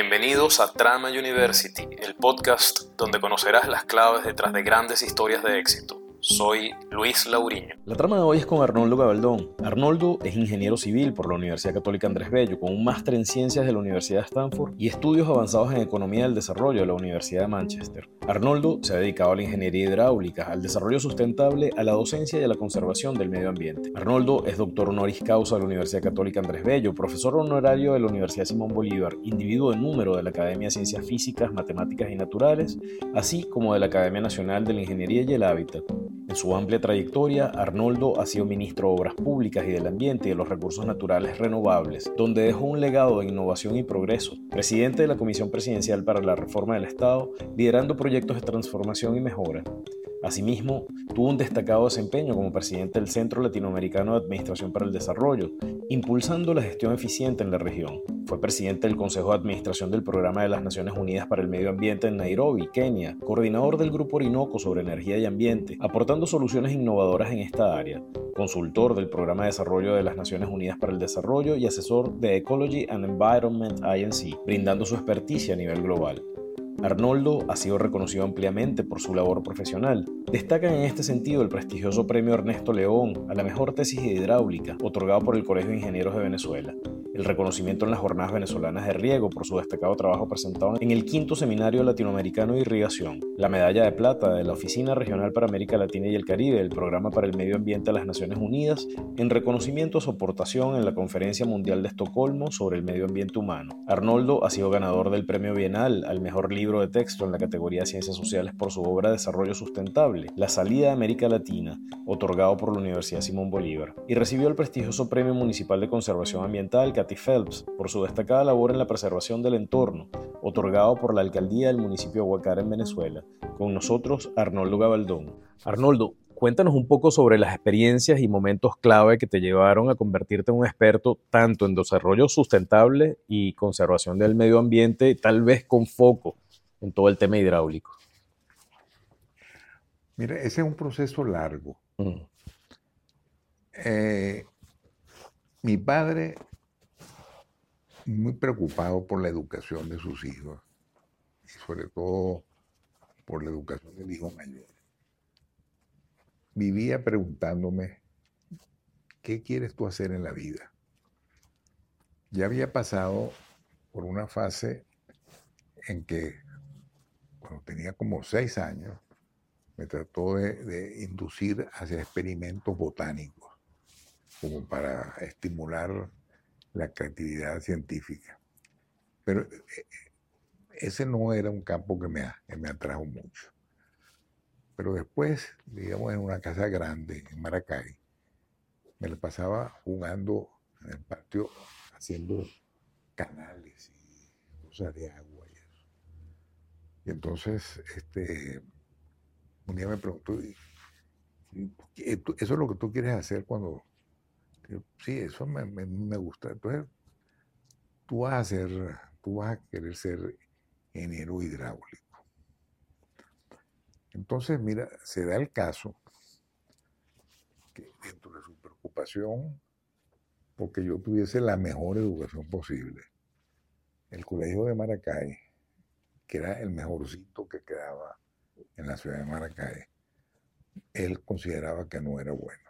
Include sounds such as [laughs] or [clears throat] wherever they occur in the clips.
Bienvenidos a Trama University, el podcast donde conocerás las claves detrás de grandes historias de éxito. Soy Luis Lauriño. La trama de hoy es con Arnoldo Gabaldón. Arnoldo es ingeniero civil por la Universidad Católica Andrés Bello, con un máster en ciencias de la Universidad de Stanford y estudios avanzados en economía del desarrollo de la Universidad de Manchester. Arnoldo se ha dedicado a la ingeniería hidráulica, al desarrollo sustentable, a la docencia y a la conservación del medio ambiente. Arnoldo es doctor honoris causa de la Universidad Católica Andrés Bello, profesor honorario de la Universidad Simón Bolívar, individuo de número de la Academia de Ciencias Físicas, Matemáticas y Naturales, así como de la Academia Nacional de la Ingeniería y el Hábitat. En su amplia trayectoria, Arnoldo ha sido ministro de Obras Públicas y del Ambiente y de los Recursos Naturales Renovables, donde dejó un legado de innovación y progreso, presidente de la Comisión Presidencial para la Reforma del Estado, liderando proyectos de transformación y mejora. Asimismo, tuvo un destacado desempeño como presidente del Centro Latinoamericano de Administración para el Desarrollo, impulsando la gestión eficiente en la región. Fue presidente del Consejo de Administración del Programa de las Naciones Unidas para el Medio Ambiente en Nairobi, Kenia, coordinador del Grupo Orinoco sobre Energía y Ambiente, aportando soluciones innovadoras en esta área, consultor del Programa de Desarrollo de las Naciones Unidas para el Desarrollo y asesor de Ecology and Environment INC, brindando su experticia a nivel global. Arnoldo ha sido reconocido ampliamente por su labor profesional. Destacan en este sentido el prestigioso premio Ernesto León a la mejor tesis hidráulica, otorgado por el Colegio de Ingenieros de Venezuela el reconocimiento en las Jornadas Venezolanas de Riego por su destacado trabajo presentado en el quinto Seminario Latinoamericano de Irrigación, la medalla de plata de la Oficina Regional para América Latina y el Caribe del Programa para el Medio Ambiente de las Naciones Unidas, en reconocimiento a su aportación en la Conferencia Mundial de Estocolmo sobre el Medio Ambiente Humano. Arnoldo ha sido ganador del Premio Bienal al Mejor Libro de Texto en la categoría de Ciencias Sociales por su obra Desarrollo Sustentable, La Salida de América Latina, otorgado por la Universidad Simón Bolívar, y recibió el prestigioso Premio Municipal de Conservación Ambiental Phelps por su destacada labor en la preservación del entorno, otorgado por la alcaldía del municipio de Huacara en Venezuela. Con nosotros, Arnoldo Gabaldón. Arnoldo, cuéntanos un poco sobre las experiencias y momentos clave que te llevaron a convertirte en un experto tanto en desarrollo sustentable y conservación del medio ambiente, tal vez con foco en todo el tema hidráulico. Mira, ese es un proceso largo. Mm. Eh, mi padre muy preocupado por la educación de sus hijos y sobre todo por la educación del hijo mayor. Vivía preguntándome, ¿qué quieres tú hacer en la vida? Ya había pasado por una fase en que, cuando tenía como seis años, me trató de, de inducir hacia experimentos botánicos, como para estimular la creatividad científica. Pero eh, eh, ese no era un campo que me, me atrajo mucho. Pero después, digamos, en una casa grande en Maracay, me la pasaba jugando en el patio, haciendo canales y cosas de agua y eso. Y entonces, este, un día me preguntó, ¿eso es lo que tú quieres hacer cuando sí, eso me, me, gusta. Entonces, tú vas a ser, tú vas a querer ser ingeniero hidráulico. Entonces, mira, se da el caso que dentro de su preocupación, porque yo tuviese la mejor educación posible, el colegio de Maracay, que era el mejorcito que quedaba en la ciudad de Maracay, él consideraba que no era bueno.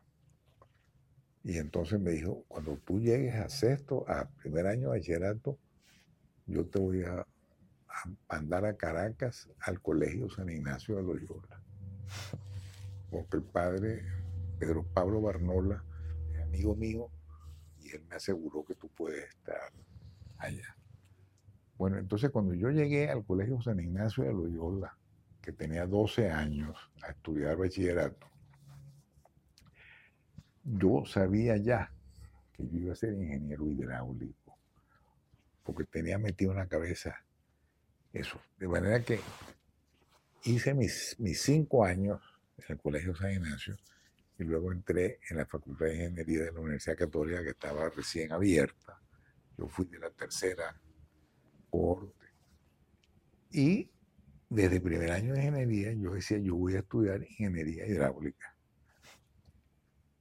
Y entonces me dijo, cuando tú llegues a sexto, a primer año de bachillerato, yo te voy a, mandar a Caracas al Colegio San Ignacio de Loyola. Porque el padre Pedro Pablo Barnola amigo mío y él me aseguró que tú puedes estar allá. Bueno, entonces cuando yo llegué al Colegio San Ignacio de Loyola, que tenía 12 años a estudiar bachillerato, yo sabía ya que yo iba a ser ingeniero hidráulico, porque tenía metido en la cabeza eso. De manera que hice mis, mis cinco años en el Colegio San Ignacio y luego entré en la Facultad de Ingeniería de la Universidad Católica que estaba recién abierta. Yo fui de la tercera corte. Y desde el primer año de ingeniería yo decía, yo voy a estudiar ingeniería hidráulica.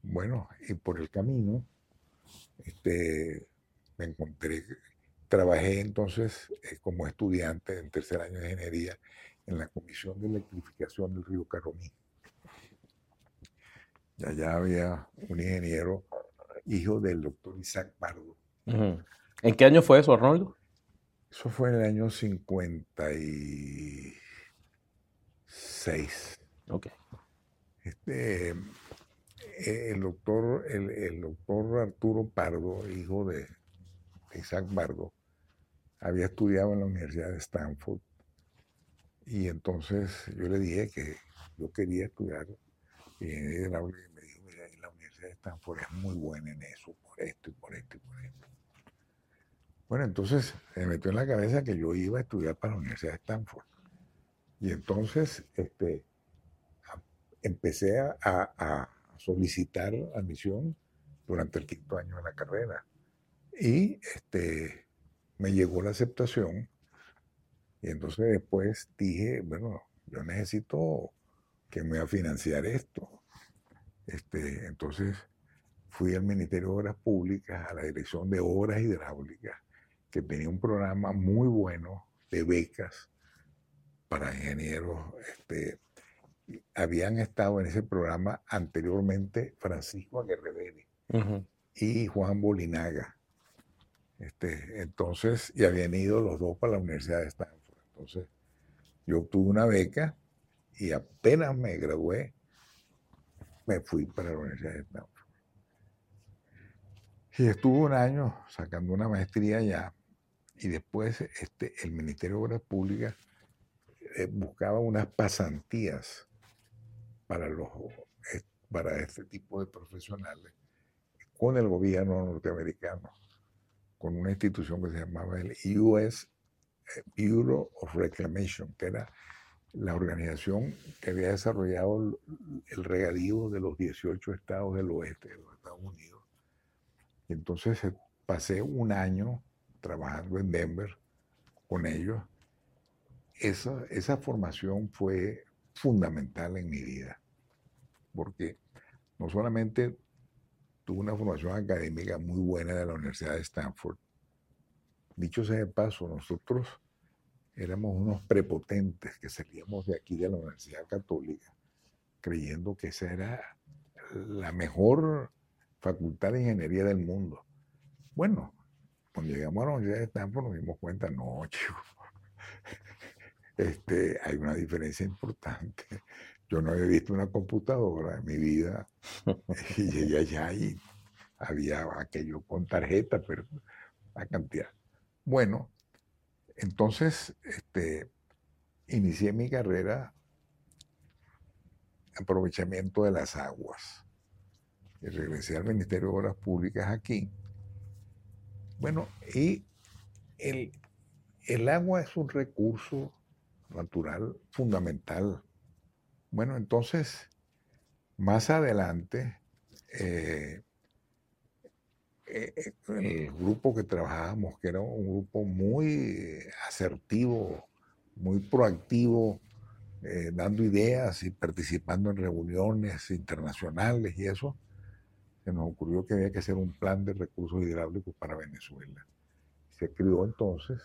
Bueno, y por el camino este, me encontré trabajé entonces eh, como estudiante en tercer año de ingeniería en la Comisión de Electrificación del Río Caromí. Y allá había un ingeniero, hijo del doctor Isaac Pardo. ¿En qué año fue eso, Arnoldo? Eso fue en el año 56. Ok. Este, el doctor, el, doctor Arturo Pardo, hijo de, Isaac Pardo, había estudiado en la Universidad de Stanford. Y entonces yo le dije que yo quería estudiar ingeniería hidráulica y me dijo, mira, la Universidad de Stanford es muy buena en eso, por esto y por esto y por esto. Bueno, entonces se me metió en la cabeza que yo iba a estudiar para la Universidad de Stanford. Y entonces este, empecé a, solicitar admisión durante el quinto año de la carrera. Y este, me llegó la aceptación. Y entonces después dije, bueno, yo necesito que me va a financiar esto. Este, entonces fui al Ministerio de Obras Públicas, a la Dirección de Obras Hidráulicas, que tenía un programa muy bueno de becas para ingenieros. Este, habían estado en ese programa anteriormente Francisco Aguerreveri y Juan Bolinaga. Este, entonces, y habían ido los dos para la Universidad de Stanford. Entonces, yo obtuve una beca y apenas me gradué, me fui para la Universidad de Stanford. Y estuve un año sacando una maestría allá y después este, el Ministerio de Obras Públicas eh, buscaba unas pasantías para, los, eh, para este tipo de profesionales con el gobierno norteamericano, con una institución que se llamaba el US eh, Bureau of Reclamation, que era la organización que había desarrollado el regadío de los 18 estados del oeste de los Estados Unidos. Y entonces pasé un año trabajando en Denver con ellos, esa, esa formación fue fundamental en mi vida, porque no solamente tuve una formación académica muy buena de la Universidad de Stanford, dicho sea de paso, nosotros éramos unos prepotentes que salíamos de aquí de la Universidad Católica creyendo que esa era la mejor facultad de ingeniería del mundo. Bueno, cuando llegamos a la Universidad de Stanford nos dimos cuenta, no, [laughs] chico, este, hay una diferencia importante. Yo no había visto una computadora en mi vida [laughs] y llegué allá y había aquello con tarjeta, pero la cantidad. Bueno, entonces este, inicié mi carrera aprovechamiento de las aguas. Y regresé al Ministerio de Obras Públicas aquí bueno, y el, agua es un recurso natural fundamental. Bueno, entonces, más adelante, eh, eh, eh, el grupo que trabajábamos, que era un grupo muy asertivo, muy proactivo, dando ideas y participando en reuniones internacionales y eso, se nos ocurrió que había que hacer un plan de recursos hidráulicos para Venezuela. Se creó entonces,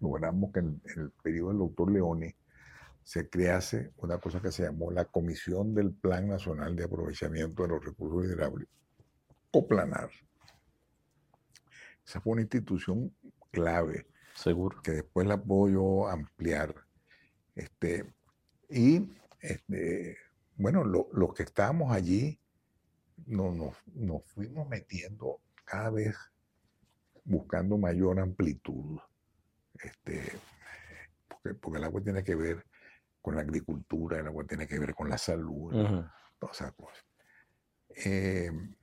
logramos que en, el periodo del doctor Leone se crease una cosa que se llamó la Comisión del Plan Nacional de Aprovechamiento de los Recursos Hidráulicos, o Planar. Esa fue una institución clave. Seguro. Que después la puedo yo ampliar. Este, y este, bueno, los que estábamos allí nos, nos fuimos metiendo cada vez buscando mayor amplitud. Este, porque, el agua tiene que ver con la agricultura, el agua tiene que ver con la salud, todas esas cosas. Em,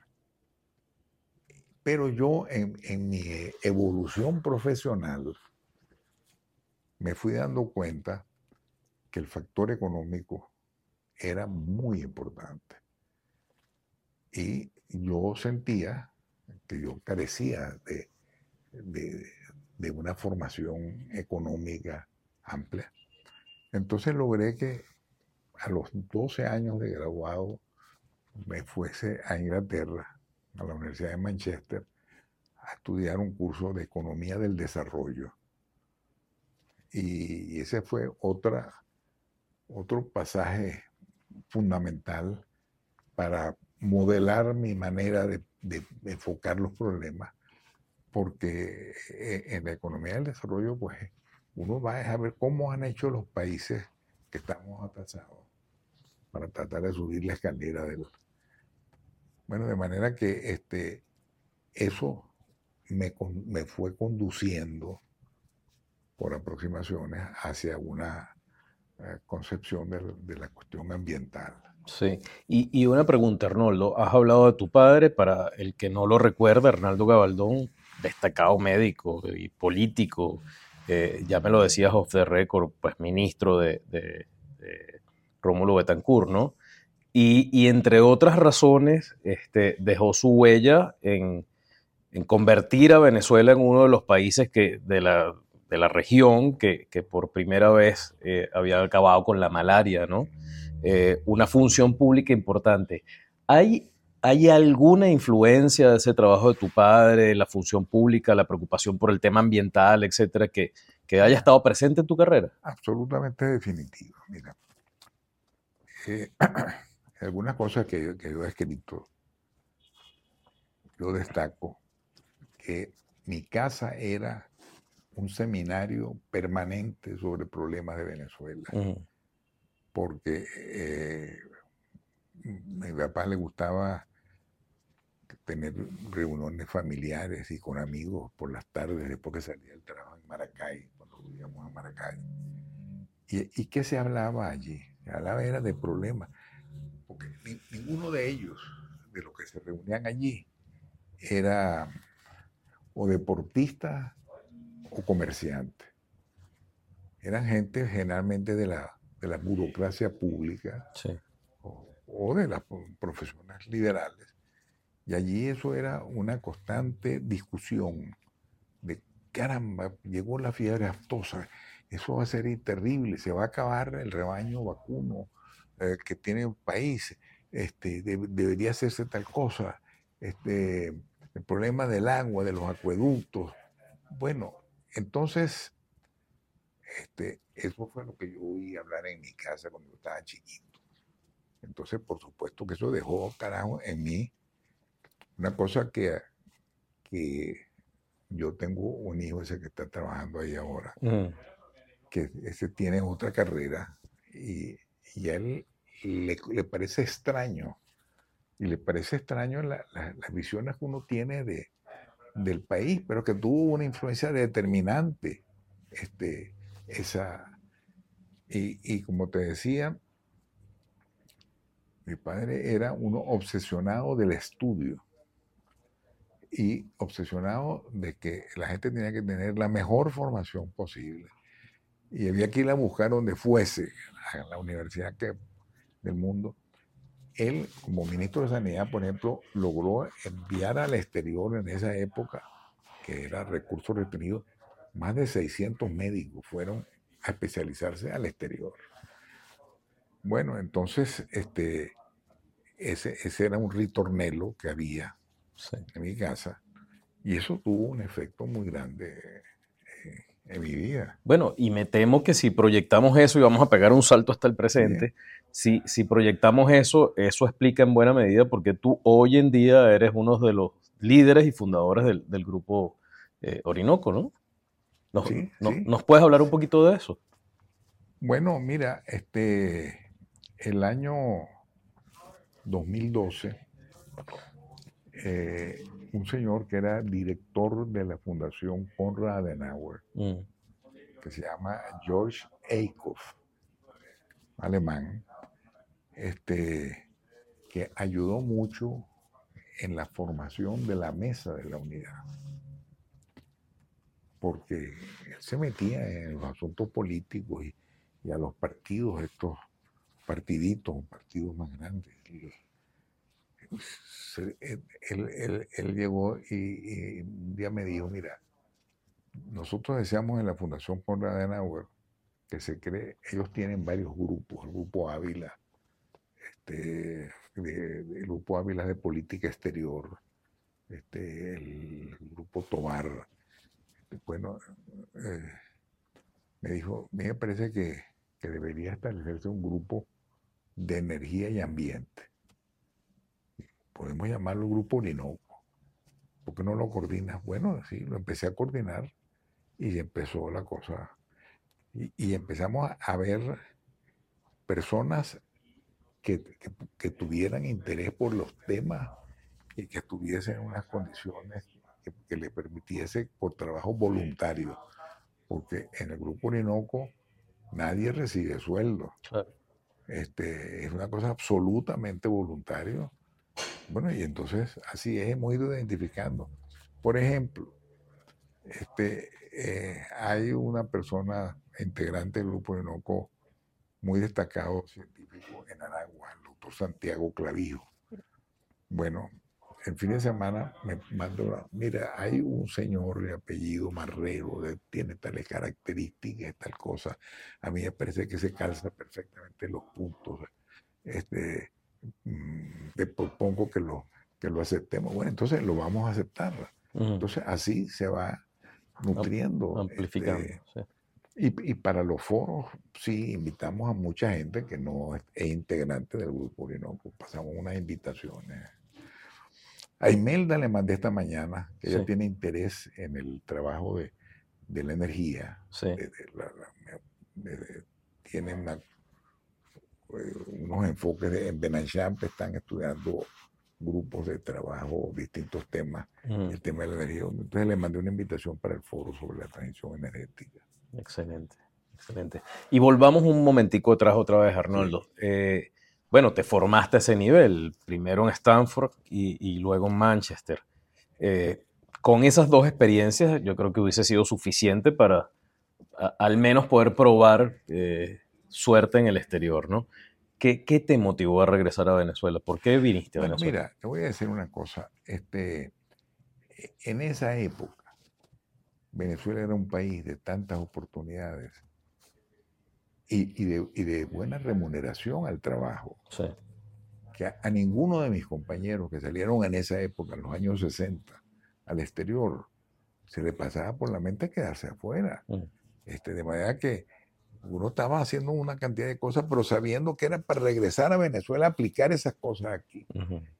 pero yo en, en, mi evolución profesional me fui dando cuenta que el factor económico era muy importante. Y yo sentía que yo carecía de, de, una formación económica amplia. Entonces logré que a los 12 años de graduado me fuese a Inglaterra, a la Universidad de Manchester, a estudiar un curso de economía del desarrollo. Y ese fue otra, otro pasaje fundamental para modelar mi manera de, enfocar los problemas, porque eh, en la economía del desarrollo, pues uno va a ver cómo han hecho los países que estamos atrasados para tratar de subir la escalera del... Bueno, de manera que este, eso me, me fue conduciendo por aproximaciones hacia una eh, concepción de, la cuestión ambiental. Sí, y, una pregunta, Arnoldo. Has hablado de tu padre, para el que no lo recuerda, Arnaldo Gabaldón, destacado médico y político, eh, ya me lo decías off the record, pues ministro de, Rómulo Betancourt, ¿no? Y, entre otras razones, este, dejó su huella en, convertir a Venezuela en uno de los países que, de, la, región que, que por primera vez eh, había acabado con la malaria, ¿no? Eh, una función pública importante. ¿Hay, ¿Hay alguna influencia de ese trabajo de tu padre, la función pública, la preocupación por el tema ambiental, etcétera, que, que haya estado presente en tu carrera? Absolutamente definitivo. Mira, eh, [clears throat] algunas cosas que, que yo he escrito, yo destaco que mi casa era un seminario permanente sobre problemas de Venezuela. Porque eh, mi papá le gustaba tener reuniones familiares y con amigos por las tardes después que salía el trabajo en Maracay, cuando vivíamos en Maracay. ¿Y, qué se hablaba allí? Se hablaba era de problemas, porque ninguno de ellos, de los que se reunían allí, era o deportista o comerciante. Eran gente generalmente de la, de la burocracia pública o, de las profesiones liberales. Y allí eso era una constante discusión de, caramba, llegó la fiebre aftosa, eso va a ser terrible, se va a acabar el rebaño vacuno eh, que tiene el país, este, debería hacerse tal cosa. Este, el problema del agua, de los acueductos. Bueno, entonces, este, eso fue lo que yo oí hablar en mi casa cuando yo estaba chiquito. Entonces, por supuesto que eso dejó, carajo, en mí una cosa que, que yo tengo un hijo ese que está trabajando ahí ahora, mm. que ese tiene otra carrera y, y a él le, le parece extraño y le parece extraño las visiones que uno tiene de, del país, pero que tuvo una influencia determinante. Este, esa, y, y como te decía, mi padre era uno obsesionado del estudio y obsesionado de que la gente tenía que tener la mejor formación posible. Y había que ir a buscar donde fuese, a la universidad que, del mundo, él, como ministro de Sanidad, por ejemplo, logró enviar al exterior en esa época, que era recursos retenidos, más de 600 médicos fueron a especializarse al exterior. Bueno, entonces, este, ese, ese era un ritornelo que había en mi casa, y eso tuvo un efecto muy grande eh, en mi vida. Bueno, y me temo que si proyectamos eso y vamos a pegar un salto hasta el presente, si, si proyectamos eso, eso explica en buena medida porque tú hoy en día eres uno de los líderes y fundadores del, grupo eh, Orinoco, ¿no? Nos, ¿Nos puedes hablar un poquito de eso? Bueno, mira, este, el año 2012, eh, un señor que era director de la Fundación Konrad Adenauer, mm. que se llama George Eichhoff, alemán, este, que ayudó mucho en la formación de la mesa de la unidad. Porque él se metía en los asuntos políticos y, a los partidos, estos partiditos, partidos más grandes. Él, llegó y, un día me dijo, mira, nosotros deseamos en la Fundación Conrad Adenauer que se cree, ellos tienen varios grupos, el grupo Ávila, este, el Grupo Ávila de Política Exterior, este, el Grupo Tobar. Bueno, eh, me dijo, a mí me parece que, que debería establecerse un grupo de energía y ambiente. Podemos llamarlo Grupo Orinoco. ¿Por qué no lo coordinas? Bueno, sí, lo empecé a coordinar y empezó la cosa. Y, empezamos a, ver personas que, tuvieran interés por los temas y que estuviesen en unas condiciones que, le permitiese por trabajo voluntario. Porque en el Grupo Orinoco nadie recibe sueldo. Este, es una cosa absolutamente voluntaria. Bueno, y entonces así es, hemos ido identificando. Por ejemplo, este, eh, hay una persona integrante del grupo de NOCO muy destacado científico en Aragua, el doctor Santiago Clavijo. Bueno, el fin de semana me mandó, mira, hay un señor de apellido Marrero, tiene tales características, tal cosa. A mí me parece que se calza perfectamente los puntos. Este, mm, te propongo que lo, que lo aceptemos. Bueno, entonces lo vamos a aceptar. Entonces así se va nutriendo. Amplificando. Este, y, para los foros, sí, invitamos a mucha gente que no es, integrante del grupo no pasamos unas invitaciones. A Imelda le mandé esta mañana, que ella tiene interés en el trabajo de, la energía. Sí. tiene eh, unos enfoques en Benanchamp, están estudiando grupos de trabajo, distintos temas, el tema de la energía. Entonces le mandé una invitación para el foro sobre la transición energética. Excelente, excelente. Y volvamos un momentico atrás otra vez, Arnoldo. Eh, bueno, te formaste a ese nivel, primero en Stanford y, luego en Manchester. Eh, con esas dos experiencias, yo creo que hubiese sido suficiente para al menos poder probar eh, suerte en el exterior, ¿no? ¿Qué, te motivó a regresar a Venezuela? ¿Por qué viniste a Venezuela? Mira, te voy a decir una cosa. Este, e, en esa época, Venezuela era un país de tantas oportunidades y, de, buena remuneración al trabajo. Que a, ninguno de mis compañeros que salieron en esa época, en los años 60, al exterior, se le pasaba por la mente quedarse afuera. Mm. Este, de manera que uno estaba haciendo una cantidad de cosas, pero sabiendo que era para regresar a Venezuela a aplicar esas cosas aquí.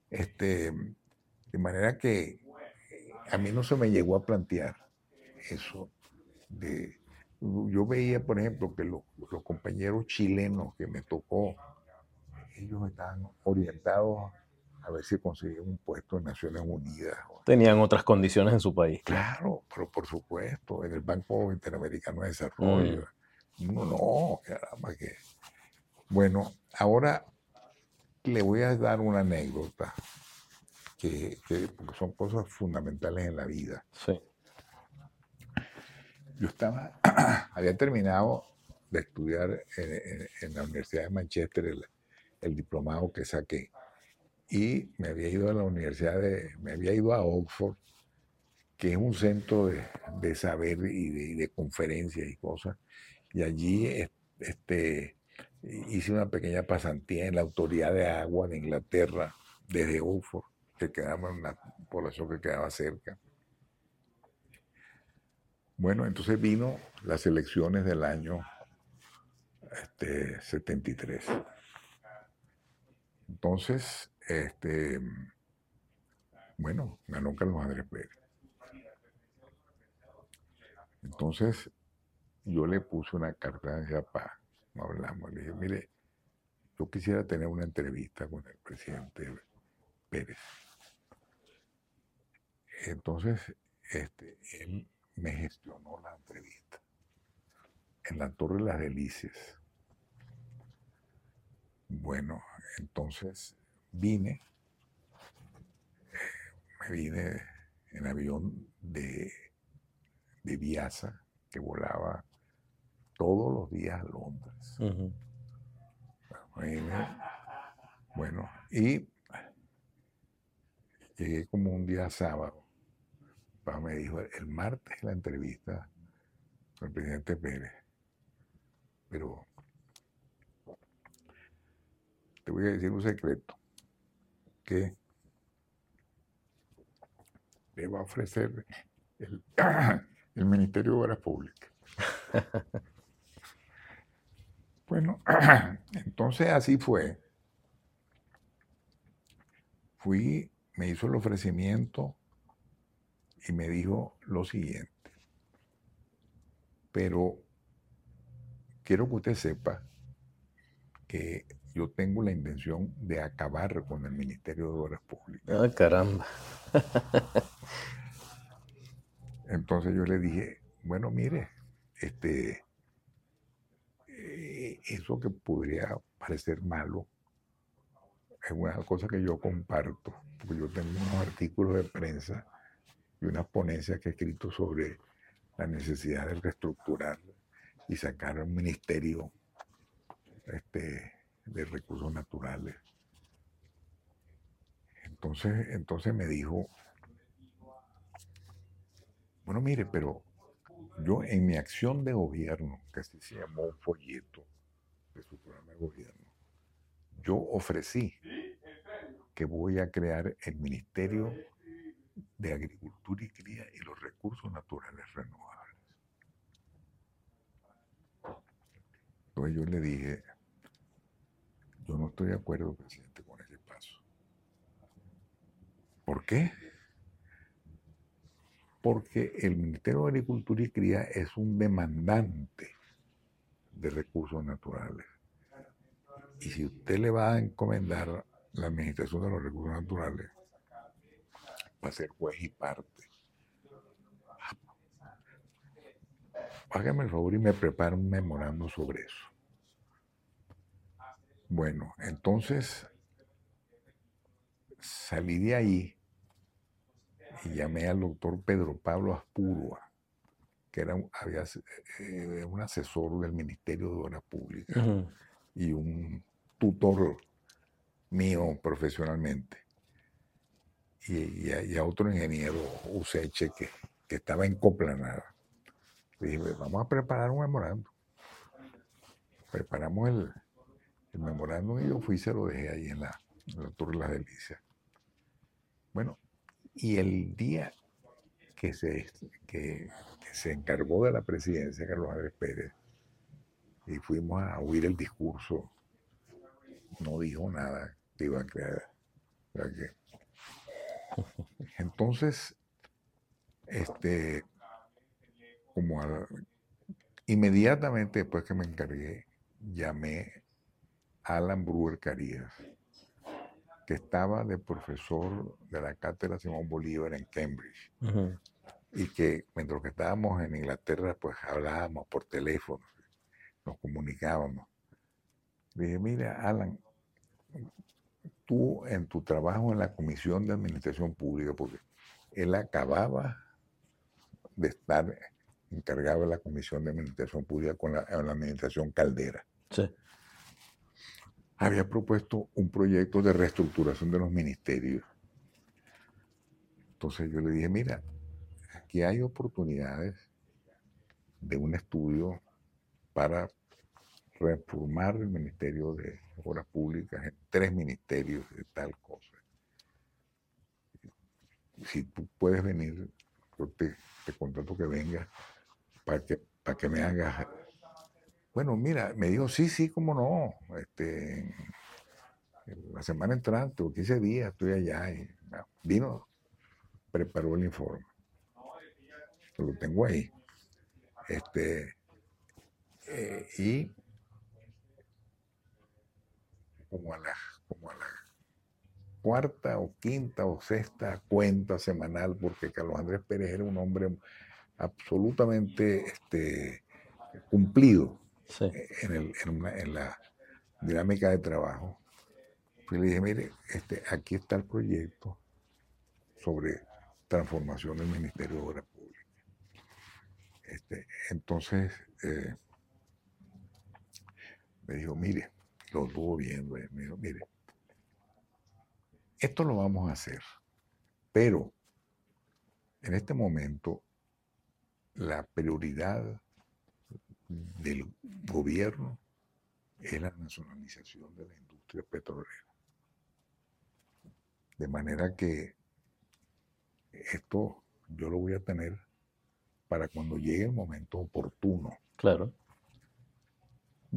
este, de manera que a mí no se me llegó a plantear eso. De, yo veía, por ejemplo, que los, compañeros chilenos que me tocó, ellos estaban orientados a ver si conseguían un puesto en Naciones Unidas. Tenían otras condiciones en su país. Claro, pero por supuesto, en el Banco Interamericano de Desarrollo. Mm. No, no, caramba, que. Bueno, ahora le voy a dar una anécdota que, son cosas fundamentales en la vida. Sí. Yo estaba, [clears throat] había terminado de estudiar en, la Universidad de Manchester el, diplomado que saqué y me había ido a la universidad de, me había ido a Oxford, que es un centro de, saber y de, de conferencias y cosas, y allí este, hice una pequeña pasantía en la Autoridad de Agua de Inglaterra, desde Oxford, que quedaba en una población que quedaba cerca. Bueno, entonces vino las elecciones del año este, 73. Entonces, este, bueno, ganó Carlos Andrés Pérez. Entonces, yo le puse una carta de paz, no hablamos, le dije, mire, yo quisiera tener una entrevista con el presidente Pérez. Entonces, este, él me gestionó la entrevista en la Torre de las Delicias. Bueno, entonces vine, me vine en avión de, de Viasa, que volaba todos los días a Londres. bueno, y llegué como un día sábado. Papá me dijo, el martes la entrevista con el presidente Pérez. Pero te voy a decir un secreto, que le va a ofrecer el, [clears throat] el Ministerio de Obras Públicas. [laughs] bueno, [clears throat] entonces así fue. Fui, me hizo el ofrecimiento y me dijo lo siguiente. Pero quiero que usted sepa que yo tengo la intención de acabar con el Ministerio de Obras Públicas. Ah, caramba. [laughs] Entonces yo le dije, bueno, mire, este, eh, eso que podría parecer malo es una cosa que yo comparto, porque yo tengo unos artículos de prensa y unas ponencias que he escrito sobre la necesidad de reestructurar y sacar un ministerio este, de recursos naturales. Entonces, entonces me dijo, bueno, mire, pero yo en mi acción de gobierno, que así se llamó un folleto de su programa de gobierno, yo ofrecí que voy a crear el Ministerio de Agricultura y Cría y los Recursos Naturales Renovables. Entonces yo le dije, yo no estoy de acuerdo, presidente, con ese paso. ¿Por qué? porque el Ministerio de Agricultura y Cría es un demandante de recursos naturales. Y si usted le va a encomendar la administración de los recursos naturales, va a ser juez y parte. Hágame el favor y me prepara un memorando sobre eso. Bueno, entonces salí de ahí y llamé al doctor Pedro Pablo Aspurua, que era un, había, eh, un asesor del Ministerio de Obras Públicas y un tutor mío profesionalmente. Y, a, otro ingeniero, Useche, que, que estaba en Coplanada. Le dije, vamos a preparar un memorando. Preparamos el, el memorándum y yo fui y se lo dejé ahí en la, en la Torre de las Delicias. Bueno, y el día que se, que, se encargó de la presidencia, Carlos Andrés Pérez, y fuimos a oír el discurso, no dijo nada que iba a crear. Entonces, este, como inmediatamente después que me encargué, llamé a Alan Brewer Carías que estaba de profesor de la cátedra Simón Bolívar en Cambridge. Y que mientras que estábamos en Inglaterra, pues hablábamos por teléfono, nos comunicábamos. Le dije, mira, Alan, tú en tu trabajo en la Comisión de Administración Pública, porque él acababa de estar encargado de la Comisión de Administración Pública con la, la Administración Caldera. Sí había propuesto un proyecto de reestructuración de los ministerios. Entonces yo le dije, mira, aquí hay oportunidades de un estudio para reformar el Ministerio de Obras Públicas en tres ministerios de tal cosa. Si tú puedes venir, yo te, te contrato que vengas para que, para que me hagas bueno, mira, me dijo, sí, sí, cómo no. Este, la semana entrante o 15 días estoy allá. Y, vino, preparó el informe. Lo tengo ahí. Este, eh, y como a, la, como a la cuarta o quinta o sexta cuenta semanal, porque Carlos Andrés Pérez era un hombre absolutamente este, cumplido en, la dinámica de trabajo. Pues le dije, mire, este, aquí está el proyecto sobre transformación del Ministerio de Obras Públicas. Este, entonces, eh, me dijo, mire, lo estuvo viendo, mire, esto lo vamos a hacer, pero en este momento la prioridad del gobierno es la nacionalización de la industria petrolera. De manera que esto yo lo voy a tener para cuando llegue el momento oportuno. Claro.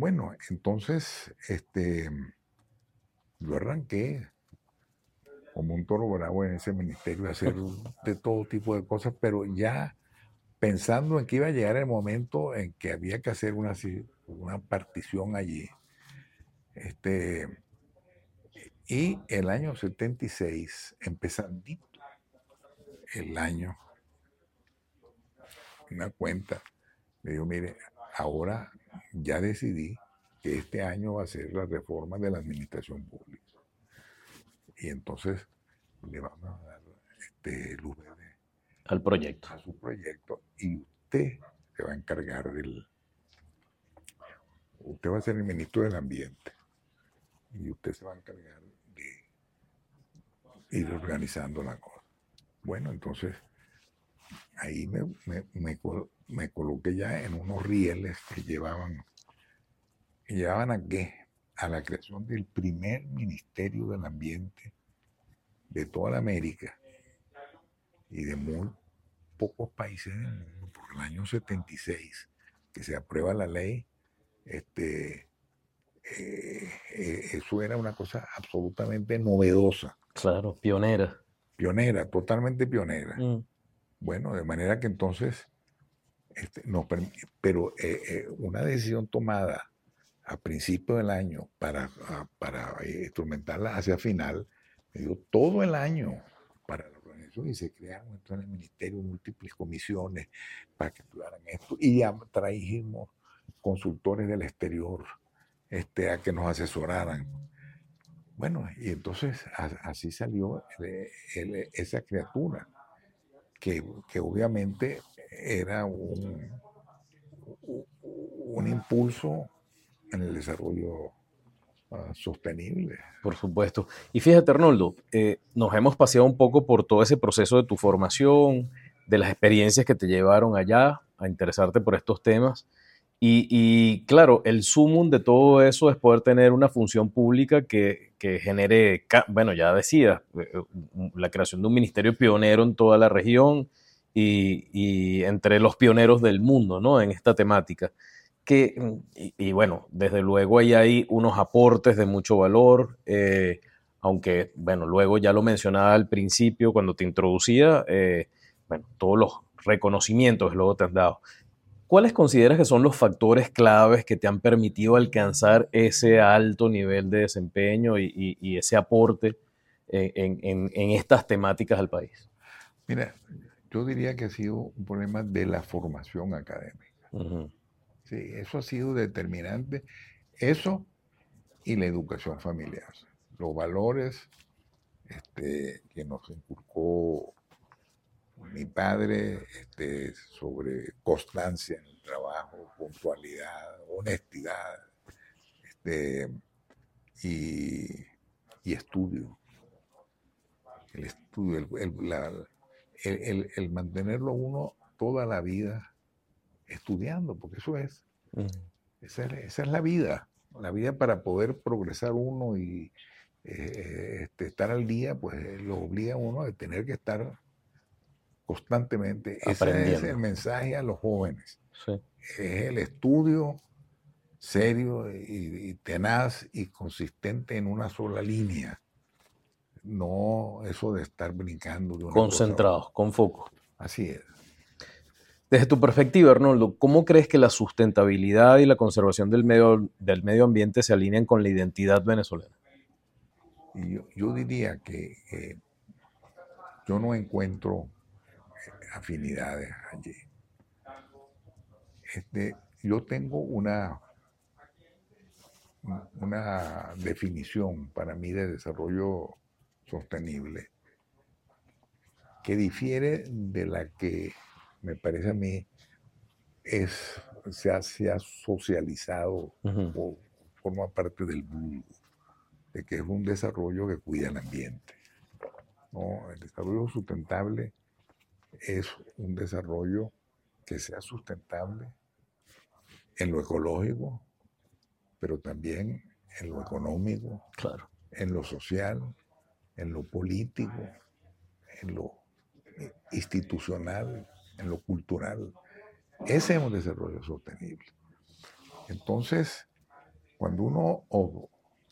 Bueno, entonces, este, yo arranqué como un toro bravo en ese ministerio hacer de todo tipo de cosas, pero ya pensando en que iba a llegar el momento en que había que hacer una, una partición allí. Este, y el año 76, empezandito el año, una cuenta, me dijo, mire, ahora ya decidí que este año va a ser la reforma de la administración pública. Y entonces le vamos a dar este, luz verde al proyecto. A su proyecto. Y usted se va a encargar del... Usted va a ser el ministro del Ambiente. Y usted se va a encargar de ir organizando la cosa. Bueno, entonces ahí me, me, coloqué ya en unos rieles que llevaban, que llevaban a qué? A la creación del primer Ministerio del Ambiente de toda la América y de muy pocos países del mundo, por el año 76, que se aprueba la ley, este, eh, eh, eso era una cosa absolutamente novedosa. Claro, pionera. Pionera, totalmente pionera. Mm. Bueno, de manera que entonces, este, no, pero eh, una decisión tomada a principio del año para, para instrumentarla hacia final, me dio todo el año para la organización y se crearon entonces en el ministerio múltiples comisiones para que estudiaran esto y ya trajimos consultores del exterior este, a que nos asesoraran. Bueno, y entonces así salió esa criatura, que, que, obviamente era un, un impulso en el desarrollo sostenible. Por supuesto. Y fíjate, Arnoldo, eh, nos hemos paseado un poco por todo ese proceso de tu formación, de las experiencias que te llevaron allá a interesarte por estos temas. Y, claro, el sumum de todo eso es poder tener una función pública que, genere, bueno, ya decía, eh, la creación de un ministerio pionero en toda la región y, entre los pioneros del mundo, ¿no? En esta temática que, y, bueno, desde luego ahí hay unos aportes de mucho valor, eh, aunque, bueno, luego ya lo mencionaba al principio cuando te introducía, eh, bueno, todos los reconocimientos luego te han dado. ¿Cuáles consideras que son los factores claves que te han permitido alcanzar ese alto nivel de desempeño y, ese aporte en, estas temáticas al país? Mira, yo diría que ha sido un problema de la formación académica. Sí, eso ha sido determinante. Eso y la educación familiar. Los valores este, que nos inculcó mi padre este, sobre constancia en el trabajo, puntualidad, honestidad este, y, estudio. El estudio, el mantenerlo uno toda la vida estudiando, porque eso es. esa, es la vida. La vida para poder progresar uno y eh, este, estar al día, pues lo obliga a uno a tener que estar constantemente. Ese es el mensaje a los jóvenes. Es el estudio serio y, tenaz y consistente en una sola línea. No eso de estar brincando. De Concentrados, con foco. Así es. Desde tu perspectiva, Arnoldo, ¿cómo crees que la sustentabilidad y la conservación del medio, del medio ambiente se alinean con la identidad venezolana? Yo, diría que yo no encuentro eh, afinidades allí. Este, yo tengo una, una definición para mí de desarrollo sostenible que difiere de la que me parece a mí, es, se, ha, socializado o forma parte del vulgo, de que es un desarrollo que cuida el ambiente. ¿no? El desarrollo sustentable es un desarrollo que sea sustentable en lo ecológico, pero también en lo económico, claro. en lo social, en lo político, en lo institucional, en lo cultural. Ese es un desarrollo sostenible. Entonces, cuando uno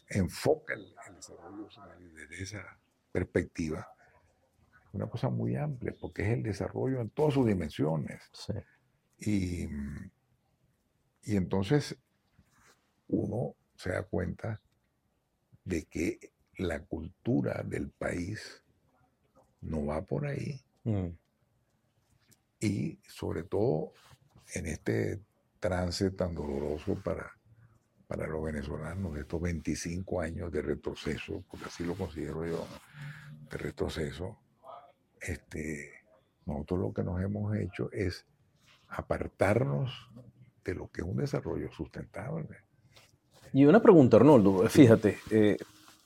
enfoca el, desarrollo sostenible desde esa perspectiva, una cosa muy amplia, porque es el desarrollo en todas sus dimensiones. Y, y entonces uno se da cuenta de que la cultura del país no va por ahí. Mm. Y sobre todo en este trance tan doloroso para, para los venezolanos, estos 25 años de retroceso, porque así lo considero yo, de retroceso, este, nosotros lo que nos hemos hecho es apartarnos de lo que es un desarrollo sustentable. Y una pregunta, Arnoldo, fíjate, eh,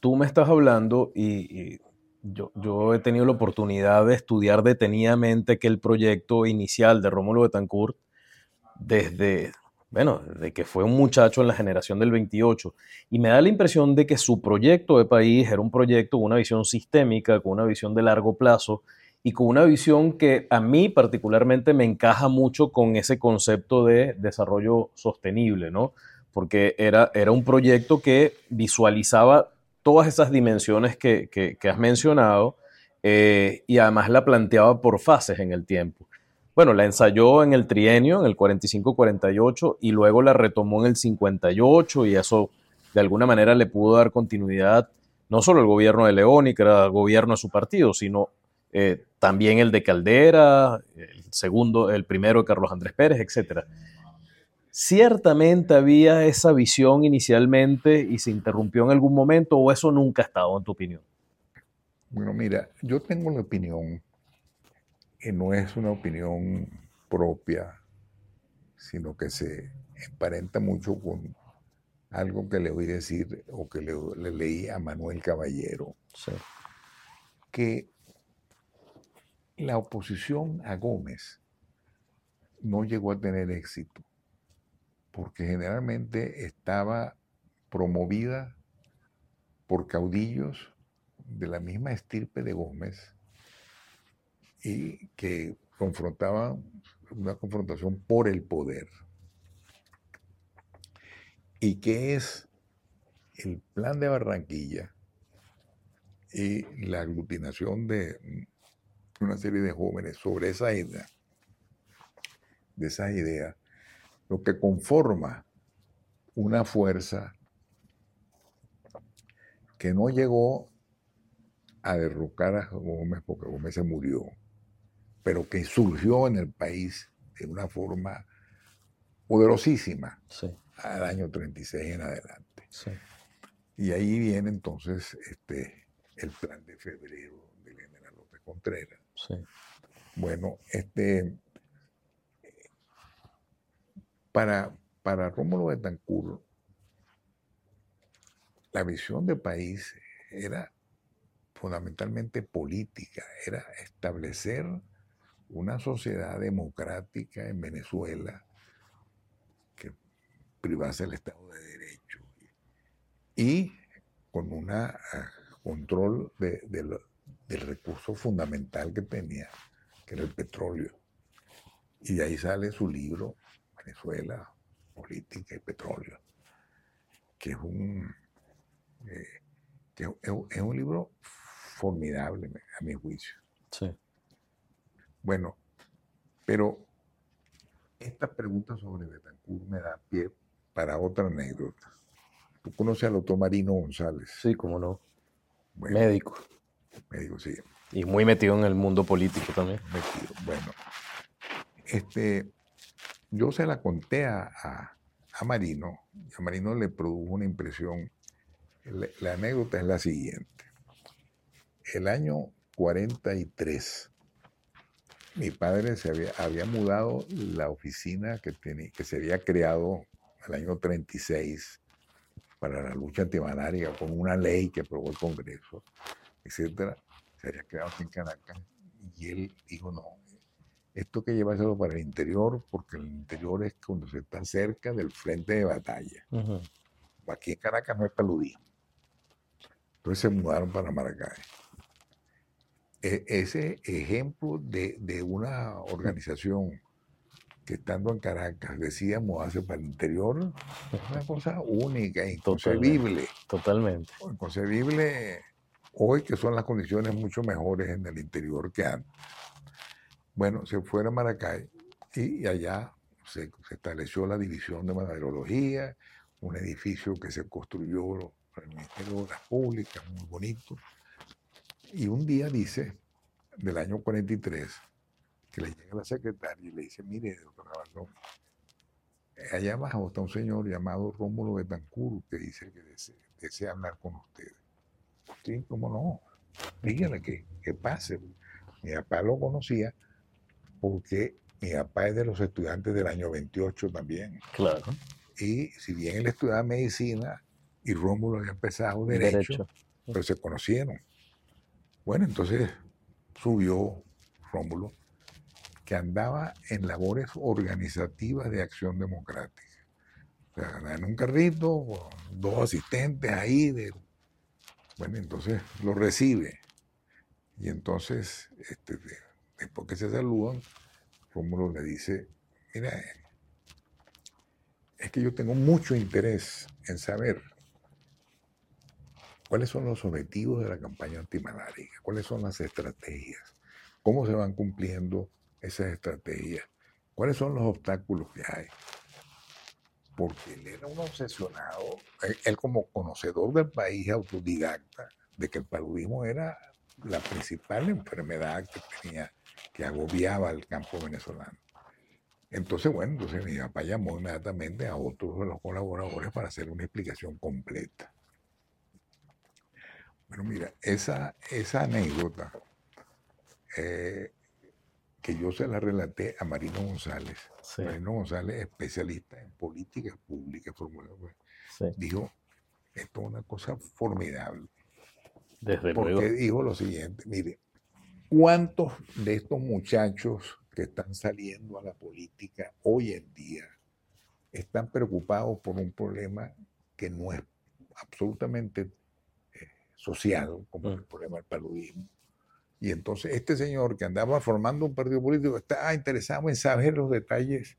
tú me estás hablando y, yo, yo, he tenido la oportunidad de estudiar detenidamente que el proyecto inicial de Rómulo Betancourt, desde, bueno, de que fue un muchacho en la generación del 28, y me da la impresión de que su proyecto de país era un proyecto con una visión sistémica, con una visión de largo plazo, y con una visión que a mí particularmente me encaja mucho con ese concepto de desarrollo sostenible, ¿no? Porque era, era un proyecto que visualizaba todas esas dimensiones que, has mencionado eh, y además la planteaba por fases en el tiempo. Bueno, la ensayó en el trienio, en el 45-48, y luego la retomó en el 58, y eso de alguna manera le pudo dar continuidad no solo al gobierno de León y que era el gobierno de su partido, sino eh, también el de Caldera, el segundo, el primero de Carlos Andrés Pérez, etc. Ciertamente había esa visión inicialmente y se interrumpió en algún momento o eso nunca ha estado en tu opinión. Bueno, mira, yo tengo la opinión que no es una opinión propia, sino que se emparenta mucho con algo que le oí decir o que le, leí a Manuel Caballero, que la oposición a Gómez no llegó a tener éxito, porque generalmente estaba promovida por caudillos de la misma estirpe de Gómez y que confrontaban una confrontación por el poder. ¿Y qué es el plan de Barranquilla y la aglutinación de una serie de jóvenes sobre esa idea, de esas ideas, lo que conforma una fuerza que no llegó a derrocar a Gómez porque Gómez se murió, pero que surgió en el país de una forma poderosísima al año 36 en adelante. Y ahí viene entonces este, el plan de febrero del general López Contreras, bueno, este, para, para Rómulo Betancourt, la visión de país era fundamentalmente política, era establecer una sociedad democrática en Venezuela que privase el Estado de Derecho y con un ah, control de, de, del recurso fundamental que tenía, que era el petróleo. Y de ahí sale su libro, Venezuela, Política y Petróleo, que es un, eh, es, un libro formidable, a mi juicio. Sí. Bueno, pero esta pregunta sobre Betancourt me da pie para otra anécdota. Tú conoces al doctor Marino González. Sí, cómo no. Médico. Médico, sí. Y muy metido en el mundo político también. Metido. Bueno, este, yo se la conté a, a, Marino, y a Marino le produjo una impresión. La, anécdota es la siguiente. El año 43, mi padre se había, había mudado la oficina que, tenía, que se había creado el año 36 para la lucha antimalaria con una ley que aprobó el Congreso etcétera, se había quedado aquí en Caracas. Y él dijo, no, esto que llevárselo para el interior, porque el interior es cuando se está cerca del frente de batalla. Aquí en Caracas no es paludismo. Entonces se mudaron para Maracay. e, ese ejemplo de, de, una organización que estando en Caracas decíamos hace para el interior, es una cosa única, inconcebible. Totalmente. Inconcebible hoy que son las condiciones mucho mejores en el interior que antes. Bueno, se fue a Maracay y, allá se, estableció la división de maderología, un edificio que se construyó para el Ministerio de Obras Públicas, muy bonito. Y un día dice, del año 43, que le llega la secretaria y le dice, mire, doctor Gabaldón, allá abajo está un señor llamado Rómulo Betancur que dice que desea, hablar con ustedes. Sí, cómo no. Dígale que, que pase. Mi papá lo conocía porque mi papá es de los estudiantes del año 28 también. Claro. Y si bien él estudiaba medicina y Rómulo había empezado derecho, derecho. pero se conocieron. Bueno, entonces subió Rómulo que andaba en labores organizativas de acción democrática. O sea, en un carrito, dos asistentes ahí. De, bueno, entonces lo recibe. Y entonces, este, después que se saludan, Rómulo le dice, mira, es que yo tengo mucho interés en saber cuáles son los objetivos de la campaña antimalárica, cuáles son las estrategias, cómo se van cumpliendo esas estrategias, cuáles son los obstáculos que hay. Porque él era un obsesionado, él, como conocedor del país autodidacta, de que el paludismo era la principal enfermedad que tenía, que agobiaba al campo venezolano. Entonces, bueno, entonces mi papá llamó inmediatamente a otros de los colaboradores para hacer una explicación completa. Bueno, mira, esa, esa anécdota eh, que yo se la relaté a Marino González. Marino González, especialista en política pública, pues, dijo, esto es una cosa formidable. Desde porque dijo lo siguiente, mire, ¿cuántos de estos muchachos que están saliendo a la política hoy en día están preocupados por un problema que no es absolutamente eh, social, como mm. el problema del paludismo, y entonces este señor que andaba formando un partido político está interesado en saber los detalles.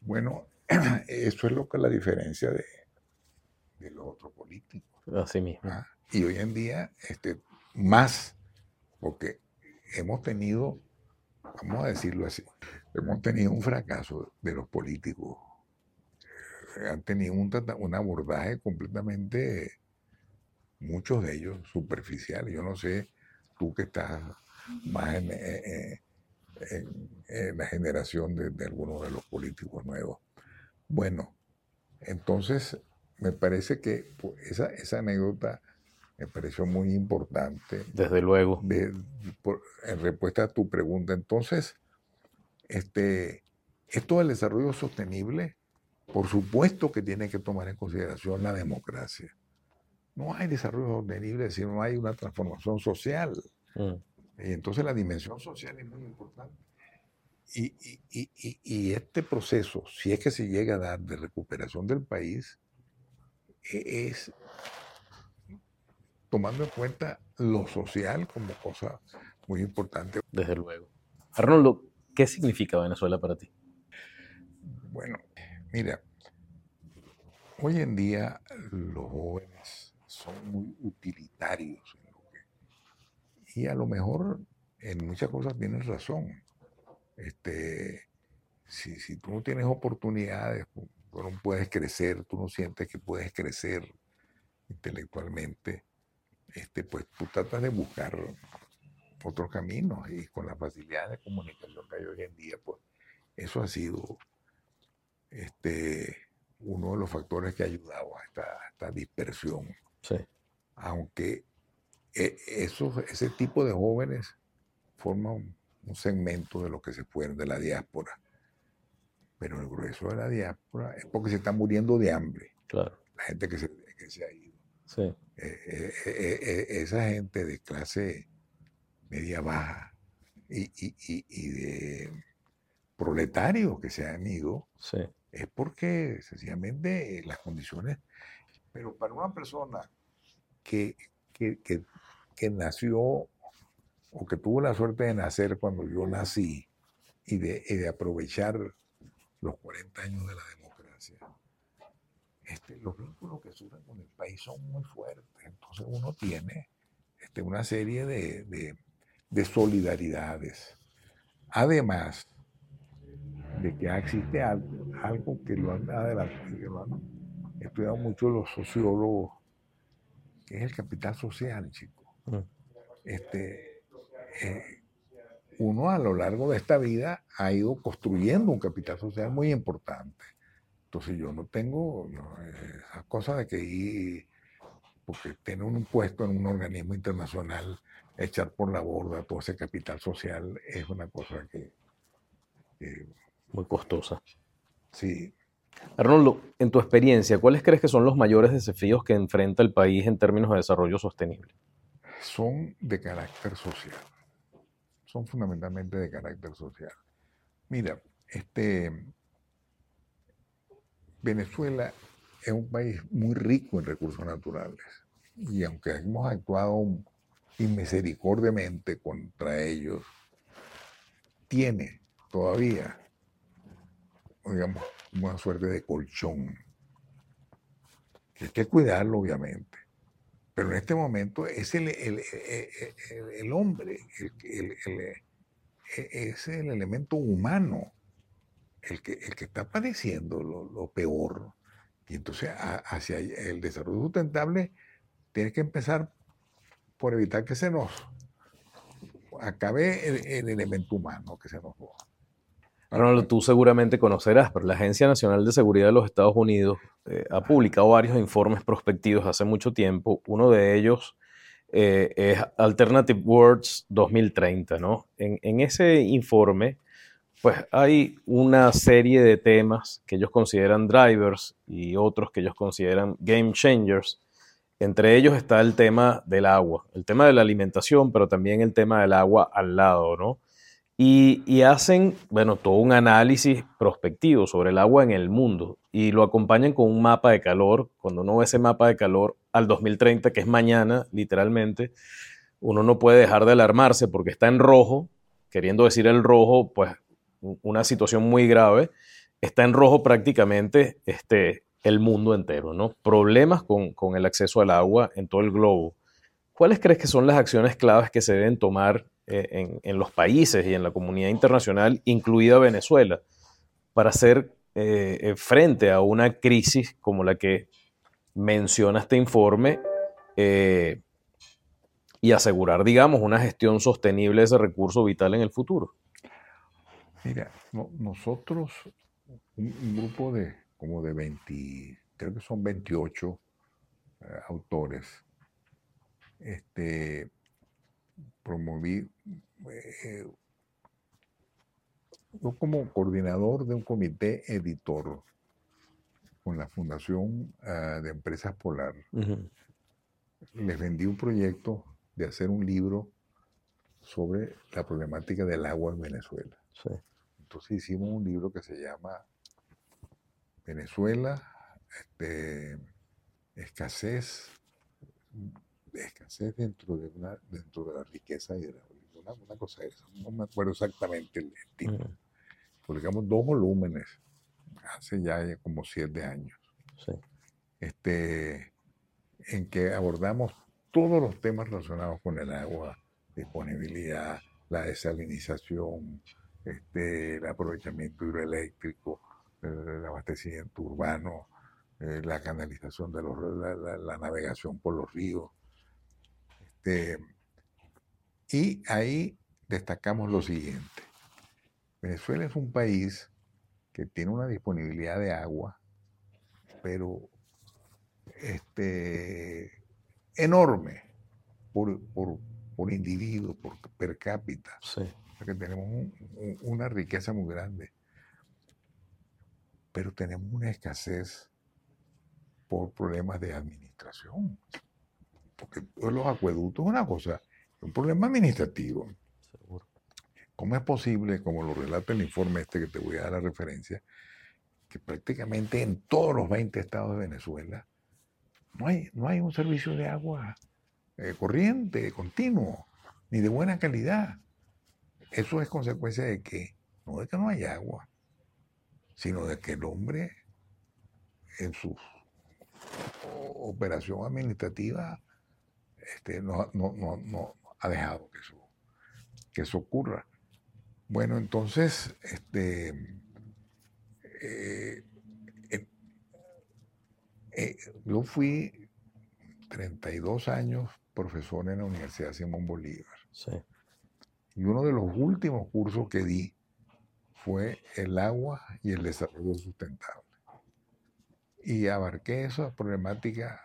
Bueno, [clears throat] eso es lo que es la diferencia de, de los otros políticos. Así mismo. ¿Ah? Y hoy en día, este, más, porque hemos tenido, vamos a decirlo así, hemos tenido un fracaso de los políticos. Han tenido un, un abordaje completamente muchos de ellos superficiales. Yo no sé, tú que estás más en, eh, eh, la generación de, algunos de los políticos nuevos. Bueno, entonces me parece que pues, esa, esa anécdota me pareció muy importante. Desde luego. en respuesta a tu pregunta, entonces, este, esto del desarrollo sostenible, por supuesto que tiene que tomar en consideración la democracia no hay desarrollo sostenible si no hay una transformación social. Mm. Y entonces la dimensión social es muy importante. Y, este proceso, si es que se llega a dar de recuperación del país, e, es tomando en cuenta lo social como cosa muy importante. Desde luego. Arnoldo, ¿qué significa Venezuela para ti? Bueno, mira, hoy en día los jóvenes son muy utilitarios. y a lo mejor en muchas cosas tienes razón. Este, si, si tú no tienes oportunidades, tú no puedes crecer, tú no sientes que puedes crecer intelectualmente, este, pues tú tratas de buscar otros caminos y con la facilidad de comunicación que hay hoy en día, pues eso ha sido este, uno de los factores que ha ayudado a esta dispersión aunque e, eso, ese tipo de jóvenes forman un segmento de lo que se fueron de la diáspora. Pero el grueso de la diáspora es porque se está muriendo de hambre. Claro. La gente que se, ha ido. Eh, eh, eh, esa gente de clase media baja y, de proletarios que se han ido, es porque sencillamente las condiciones pero para una persona que, que nació o que tuvo la suerte de nacer cuando yo nací y de, de aprovechar los 40 años de la democracia, este, los vínculos que surgen con el país son muy fuertes. Entonces uno tiene este, una serie de, de, solidaridades. Además de que existe algo, algo que lo han, que lo han estudiado mucho los sociólogos, que es el capital social, chico. Mm. Este, eh, uno a lo largo de esta vida ha ido construyendo un capital social muy importante. Entonces yo no tengo esa cosa de que ir, porque tener un puesto en un organismo internacional, echar por la borda todo ese capital social es una cosa que... muy costosa. Sí. Arnoldo, en tu experiencia, ¿cuáles crees que son los mayores desafíos que enfrenta el país en términos de desarrollo sostenible? Son de carácter social son fundamentalmente de carácter social. Mira, este, Venezuela es un país muy rico en recursos naturales y aunque hemos actuado inmisericordiamente contra ellos, tiene todavía, digamos, una suerte de colchón. Que hay que cuidarlo, obviamente. Pero en este momento es el, el, hombre, e, es el elemento humano el que, el que está padeciendo lo, peor. Y entonces hacia el desarrollo sustentable tiene que empezar por evitar que se nos acabe el, elemento humano que se nos. Arnoldo, tú seguramente conocerás, pero la Agencia Nacional de Seguridad de los Estados Unidos eh, ha publicado varios informes prospectivos hace mucho tiempo. Uno de ellos eh, es Alternative Words 2030, ¿no? En, ese informe, pues hay una serie de temas que ellos consideran drivers y otros que ellos consideran game changers. Entre ellos está el tema del agua, el tema de la alimentación, pero también el tema del agua al lado, ¿no? Y, hacen, bueno, todo un análisis prospectivo sobre el agua en el mundo y lo acompañan con un mapa de calor. Cuando uno ve ese mapa de calor al 2030, que es mañana, literalmente, uno no puede dejar de alarmarse porque está en rojo, queriendo decir el rojo, pues una situación muy grave, está en rojo prácticamente este, el mundo entero, ¿no? Problemas con, con el acceso al agua en todo el globo. ¿Cuáles crees que son las acciones claves que se deben tomar eh, en, los países y en la comunidad internacional, incluida Venezuela, para hacer eh, eh, frente a una crisis como la que menciona este informe y asegurar, digamos, una gestión sostenible de ese recurso vital en el futuro? Mira, nosotros, un, grupo de como de 20, creo que son 28 autores, este, promoví, eh, yo como coordinador de un comité editor con la Fundación ah, de Empresas Polar, les vendí un proyecto de hacer un libro sobre la problemática del agua en Venezuela. Entonces hicimos un libro que se llama Venezuela, este, escasez, escasez dentro de, una, dentro de la riqueza hidráulica. Una, una cosa esa, no me acuerdo exactamente el título. Publicamos dos volúmenes hace ya como siete años. Este, en que abordamos todos los temas relacionados con el agua, disponibilidad, la desalinización, este, el aprovechamiento hidroeléctrico, el abastecimiento urbano, eh, la canalización de los, la, navegación por los ríos, este, y ahí destacamos lo siguiente. Venezuela es un país que tiene una disponibilidad de agua, pero este, enorme por, por, individuo, por per cápita. Porque tenemos una riqueza muy grande. Pero tenemos una escasez por problemas de administración porque los acueductos es una cosa, es un problema administrativo. ¿Cómo es posible, como lo relata el informe este que te voy a dar la referencia, que prácticamente en todos los 20 estados de Venezuela no hay, no hay un servicio de agua eh, corriente, continuo, ni de buena calidad. Eso es consecuencia de que, no de que no hay agua, sino de que el hombre en su operación administrativa este, no, ha dejado que eso, que eso ocurra. Bueno, entonces, este, eh, eh, eh, yo fui 32 años profesor en la Universidad Simón Bolívar. Y uno de los últimos cursos que di fue el agua y el desarrollo sustentable. Y abarqué esa problemática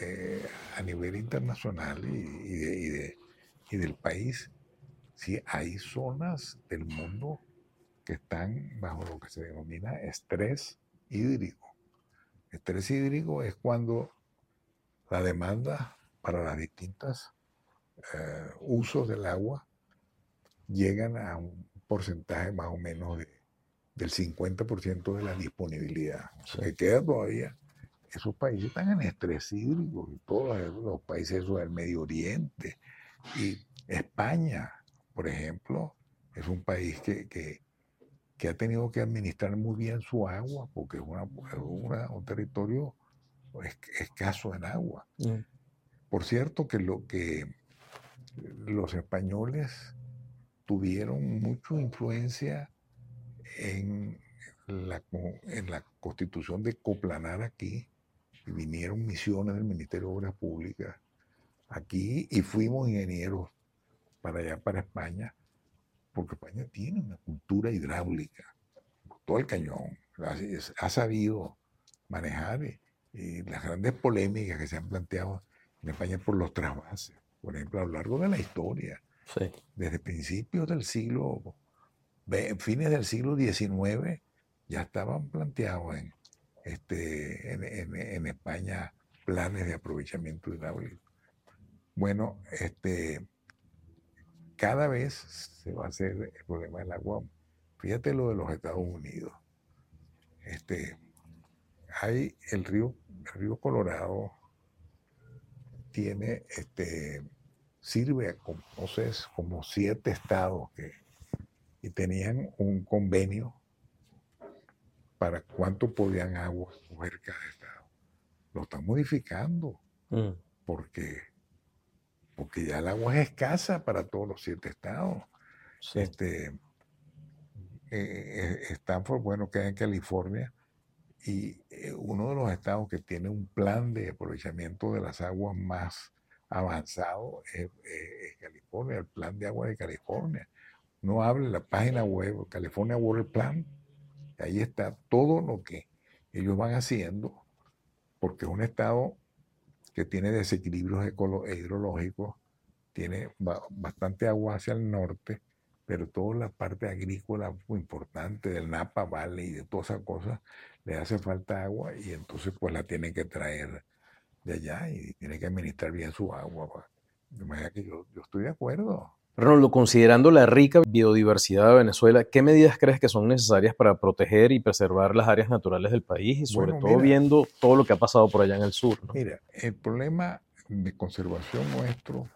eh, a nivel internacional y, y, del país. Sí, hay zonas del mundo que están bajo lo que se denomina estrés hídrico. Estrés hídrico es cuando la demanda para los distintos eh, usos del agua llegan a un porcentaje más o menos del 50% de la disponibilidad. Se queda todavía. Esos países están en estrés hídrico, todos los países del Medio Oriente. Y España, por ejemplo, es un país que, que, ha tenido que administrar muy bien su agua, porque es un territorio escaso en agua. Mm. Por cierto, que lo que los españoles tuvieron mucha influencia en la, en la constitución de Coplanar aquí, y vinieron misiones del Ministerio de Obras Públicas aquí y fuimos ingenieros para allá, para España, porque España tiene una cultura hidráulica, todo el cañón, ha, sabido manejar y las grandes polémicas que se han planteado en España por los trasvases, por ejemplo, a lo largo de la historia, desde principios del siglo, fines del siglo XIX, ya estaban planteados en, este, en, España planes de aprovechamiento hidráulico. Bueno, este, cada vez se va a hacer el problema del agua. Fíjate lo de los Estados Unidos. Este, hay el río, el río Colorado tiene, este, sirve como, no como siete estados que y tenían un convenio para cuánto podían agua coger cada estado. Lo están modificando mm. porque, porque ya el agua es escasa para todos los siete estados. Este, eh, eh, Stanford, bueno, queda en California, y eh, uno de los estados que tiene un plan de aprovechamiento de las aguas más avanzado es, California, el plan de agua de California. No hable la página web, California Water Plan, ahí está todo lo que ellos van haciendo, porque es un estado que tiene desequilibrios hidrológicos, tiene bastante agua hacia el norte, pero toda la parte agrícola importante del Napa Valley y de todas esas cosas, le hace falta agua y entonces pues la tienen que traer de allá y tiene que administrar bien su agua. De manera que yo estoy de acuerdo. Ronaldo, considerando la rica biodiversidad de Venezuela, ¿qué medidas crees que son necesarias para proteger y preservar las áreas naturales del país y sobre todo viendo todo lo que ha pasado por allá en el sur? Mira, el problema de conservación nuestro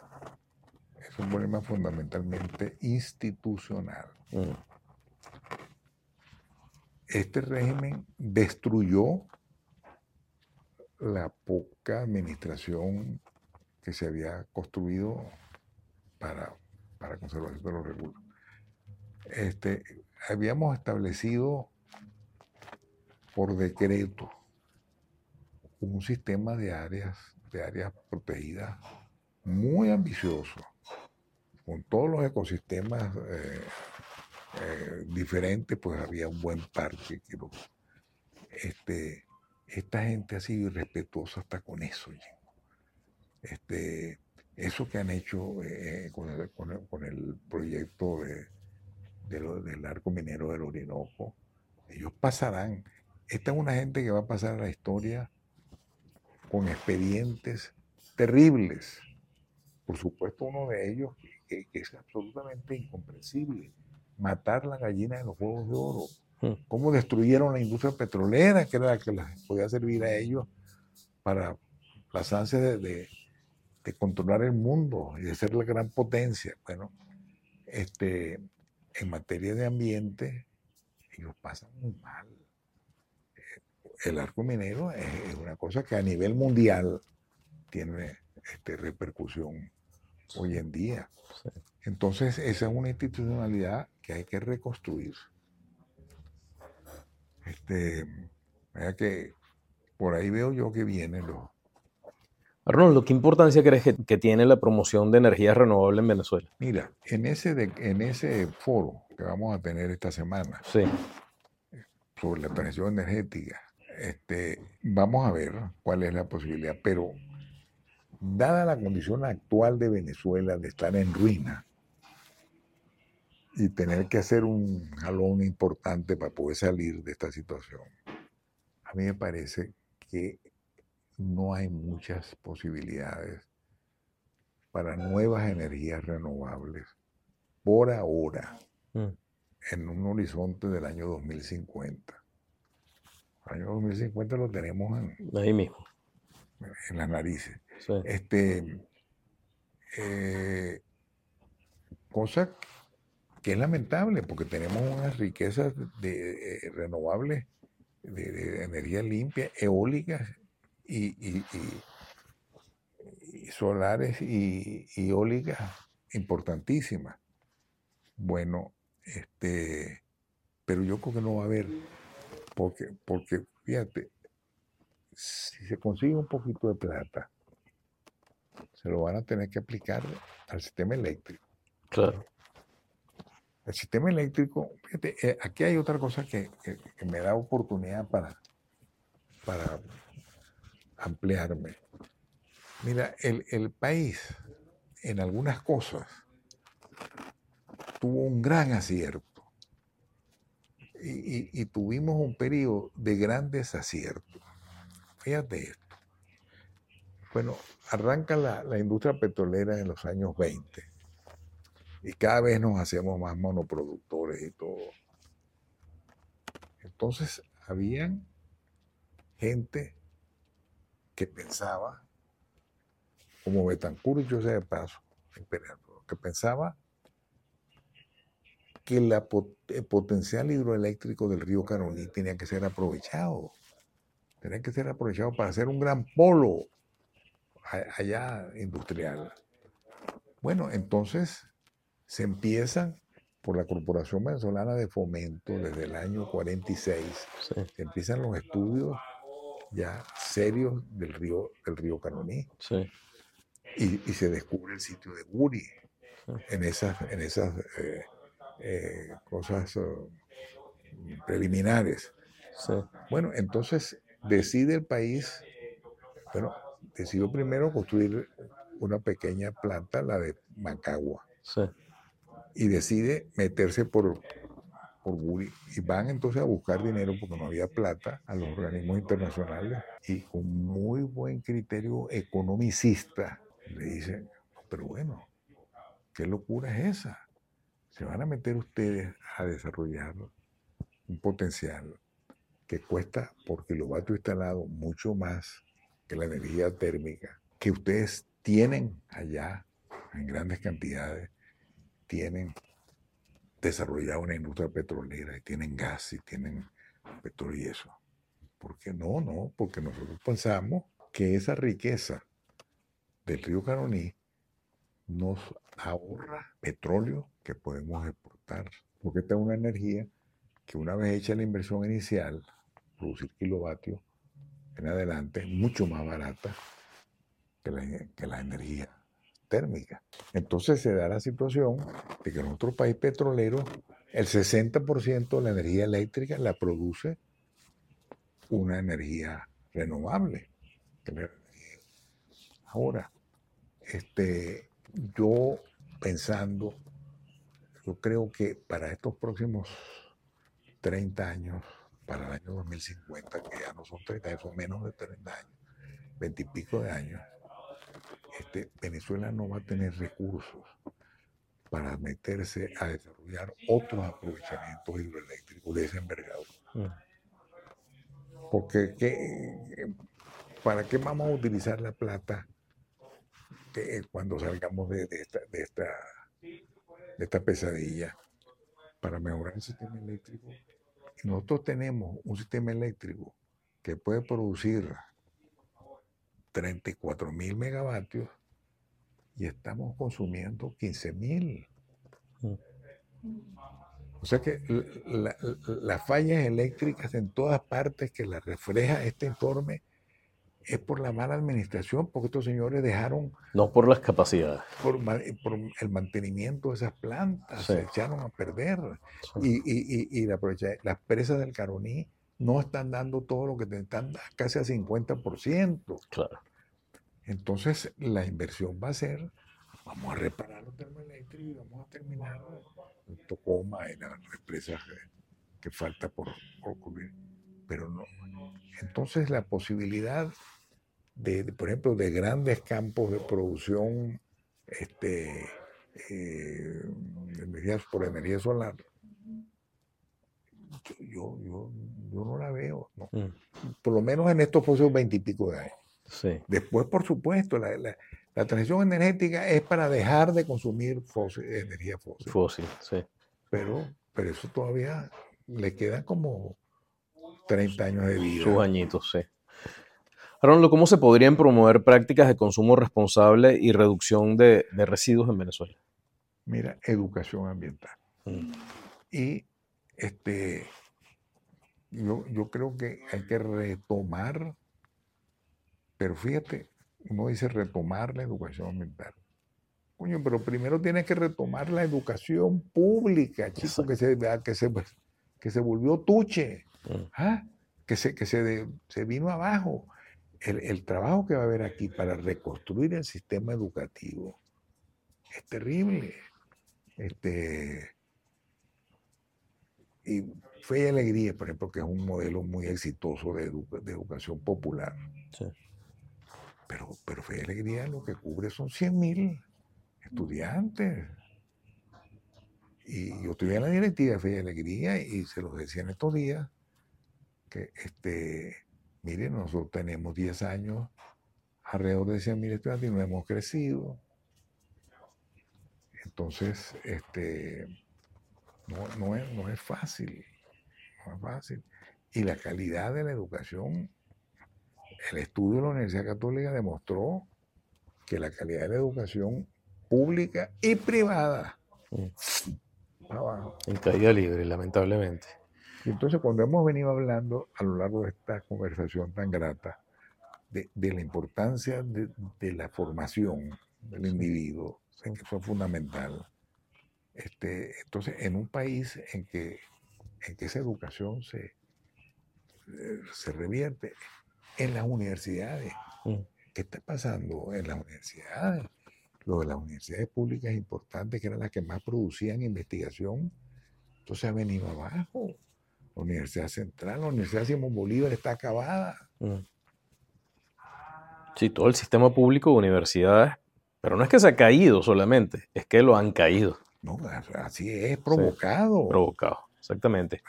es un problema fundamentalmente institucional. Mm. Este régimen destruyó la poca administración que se había construido para, para conservación de los recursos. Este, habíamos establecido por decreto un sistema de áreas, de áreas protegidas muy ambicioso con todos los ecosistemas eh, eh, diferentes, pues había un buen parque. este, esta gente ha sido irrespetuosa hasta con eso. Este, eso que han hecho eh, con, el, proyecto de, del arco minero del Orinoco, ellos pasarán. Esta es una gente que va a pasar a la historia con expedientes terribles. Por supuesto, uno de ellos que, es absolutamente incomprensible. Matar la gallina de los huevos de oro. Hmm. Cómo destruyeron la industria petrolera, que era la que les podía servir a ellos para las ansias de, de controlar el mundo y de ser la gran potencia. Bueno, este, en materia de ambiente, ellos pasan muy mal. El arco minero es, una cosa que a nivel mundial tiene este, repercusión hoy en día. Entonces, esa es una institucionalidad que hay que reconstruir. Este, que por ahí veo yo que vienen los, Arnoldo, ¿qué importancia crees que, tiene la promoción de energías renovables en Venezuela? Mira, en ese, en ese foro que vamos a tener esta semana sobre la transición energética, este, vamos a ver cuál es la posibilidad, pero dada la condición actual de Venezuela de estar en ruina y tener que hacer un jalón importante para poder salir de esta situación, a mí me parece que no hay muchas posibilidades para nuevas energías renovables por ahora mm. en un horizonte del año 2050. El año 2050 lo tenemos en, ahí mismo. En las narices. Este, eh, cosa que es lamentable porque tenemos unas riquezas de, eh, renovables, de, de, energía limpia, eólicas y, solares y, eólicas importantísimas. Bueno, este, pero yo creo que no va a haber, porque, porque fíjate, si se consigue un poquito de plata, se lo van a tener que aplicar al sistema eléctrico. Claro. El sistema eléctrico, fíjate, eh, aquí hay otra cosa que, que me da oportunidad para, para ampliarme. Mira, el, país en algunas cosas tuvo un gran acierto y, tuvimos un periodo de grandes aciertos. Fíjate esto. Bueno, arranca la, la, industria petrolera en los años 20 y cada vez nos hacemos más monoproductores y todo. Entonces, habían gente que pensaba, como Betancourt y José de Paso, que pensaba que el potencial hidroeléctrico del río Caroní tenía que ser aprovechado. Tenía que ser aprovechado para hacer un gran polo allá industrial. Bueno, entonces se empiezan por la Corporación Venezolana de Fomento desde el año 46. Se empiezan los estudios ya serios del río, del río Canoní. Y, se descubre el sitio de Guri en esas, en esas eh, eh, cosas oh, preliminares. Bueno, entonces decide el país, bueno, decidió primero construir una pequeña planta, la de Macagua. Y decide meterse por por y van entonces a buscar dinero porque no había plata a los organismos internacionales y con muy buen criterio economicista le dicen, pero bueno, ¿qué locura es esa? Se van a meter ustedes a desarrollar un potencial que cuesta por kilovatio instalado mucho más que la energía térmica, que ustedes tienen allá en grandes cantidades, tienen desarrollado una industria petrolera y tienen gas y tienen petróleo y eso. ¿Por qué no? No, porque nosotros pensamos que esa riqueza del río Caroní nos ahorra petróleo que podemos exportar, porque esta es una energía que una vez hecha la inversión inicial, producir kilovatios en adelante, es mucho más barata que la, que la energía Entonces se da la situación de que en otro país petrolero el 60% de la energía eléctrica la produce una energía renovable. Ahora, este, yo pensando, yo creo que para estos próximos 30 años, para el año 2050, que ya no son 30 años, son menos de 30 años, 20 y pico de años, este, Venezuela no va a tener recursos para meterse a desarrollar otros aprovechamientos hidroeléctricos de ese envergadura. Mm. Porque ¿para qué vamos a utilizar la plata que cuando salgamos de, esta, de, esta, de esta pesadilla para mejorar el sistema eléctrico. nosotros tenemos un sistema eléctrico que puede producir 34 mil megavatios y estamos consumiendo 15 mil. Mm. O sea que las fallas eléctricas en todas partes que las refleja este informe es por la mala administración, porque estos señores dejaron... No por las capacidades. Por, el mantenimiento de esas plantas, se echaron a perder. Y, y, y, la, las presas del Caroní no están dando todo lo que te están casi a 50%. Claro. Entonces la inversión va a ser, vamos a reparar los termoeléctricos y vamos a terminar en Tocoma y las represas que, falta por, por cubrir. Pero no. Entonces la posibilidad de, por ejemplo, de grandes campos de producción este, eh, por energía solar, yo, yo, yo no la veo. Mm. Por lo menos en estos próximos veintipico de años. Después, por supuesto, la, la, transición energética es para dejar de consumir fósil, energía fósil. Fósil, sí. Pero, pero eso todavía le queda como 30 años de vida. Sus añitos, sí. Arnoldo, ¿cómo se podrían promover prácticas de consumo responsable y reducción de, residuos en Venezuela? Mira, educación ambiental. Mm. Y este, yo, yo creo que hay que retomar, pero fíjate, uno dice retomar la educación ambiental. Coño, pero primero tiene que retomar la educación pública, chico, que se, que, se, que se volvió tuche, mm. ¿ah? que, se, que se, se vino abajo el, trabajo que va a haber aquí para reconstruir el sistema educativo es terrible. Este, y Fe y Alegría, por ejemplo, que es un modelo muy exitoso de, educación popular. Pero, pero Fe y Alegría lo que cubre son 100 mil estudiantes. Y yo estuve en la directiva de Fe y Alegría y se los decía en estos días que este, Miren, nosotros tenemos 10 años, alrededor de 100 mil estudiantes y no hemos crecido. Entonces, este, no, es, no es fácil, no es fácil. Y la calidad de la educación, el estudio de la Universidad Católica demostró que la calidad de la educación pública y privada mm. abajo. En caída libre, lamentablemente. Y entonces cuando hemos venido hablando a lo largo de esta conversación tan grata de, la importancia de, la formación del individuo, en que es fundamental, este, entonces en un país en que, en que esa educación se, se revierte en las universidades, mm. ¿qué está pasando en las universidades? Lo de las universidades públicas importantes, que eran las que más producían investigación, entonces ha venido abajo. La Universidad Central, la Universidad Simón Bolívar está acabada. Mm. Sí, todo el sistema público de universidades, pero no es que se ha caído solamente, es que lo han caído. No, así es, provocado. provocado, exactamente.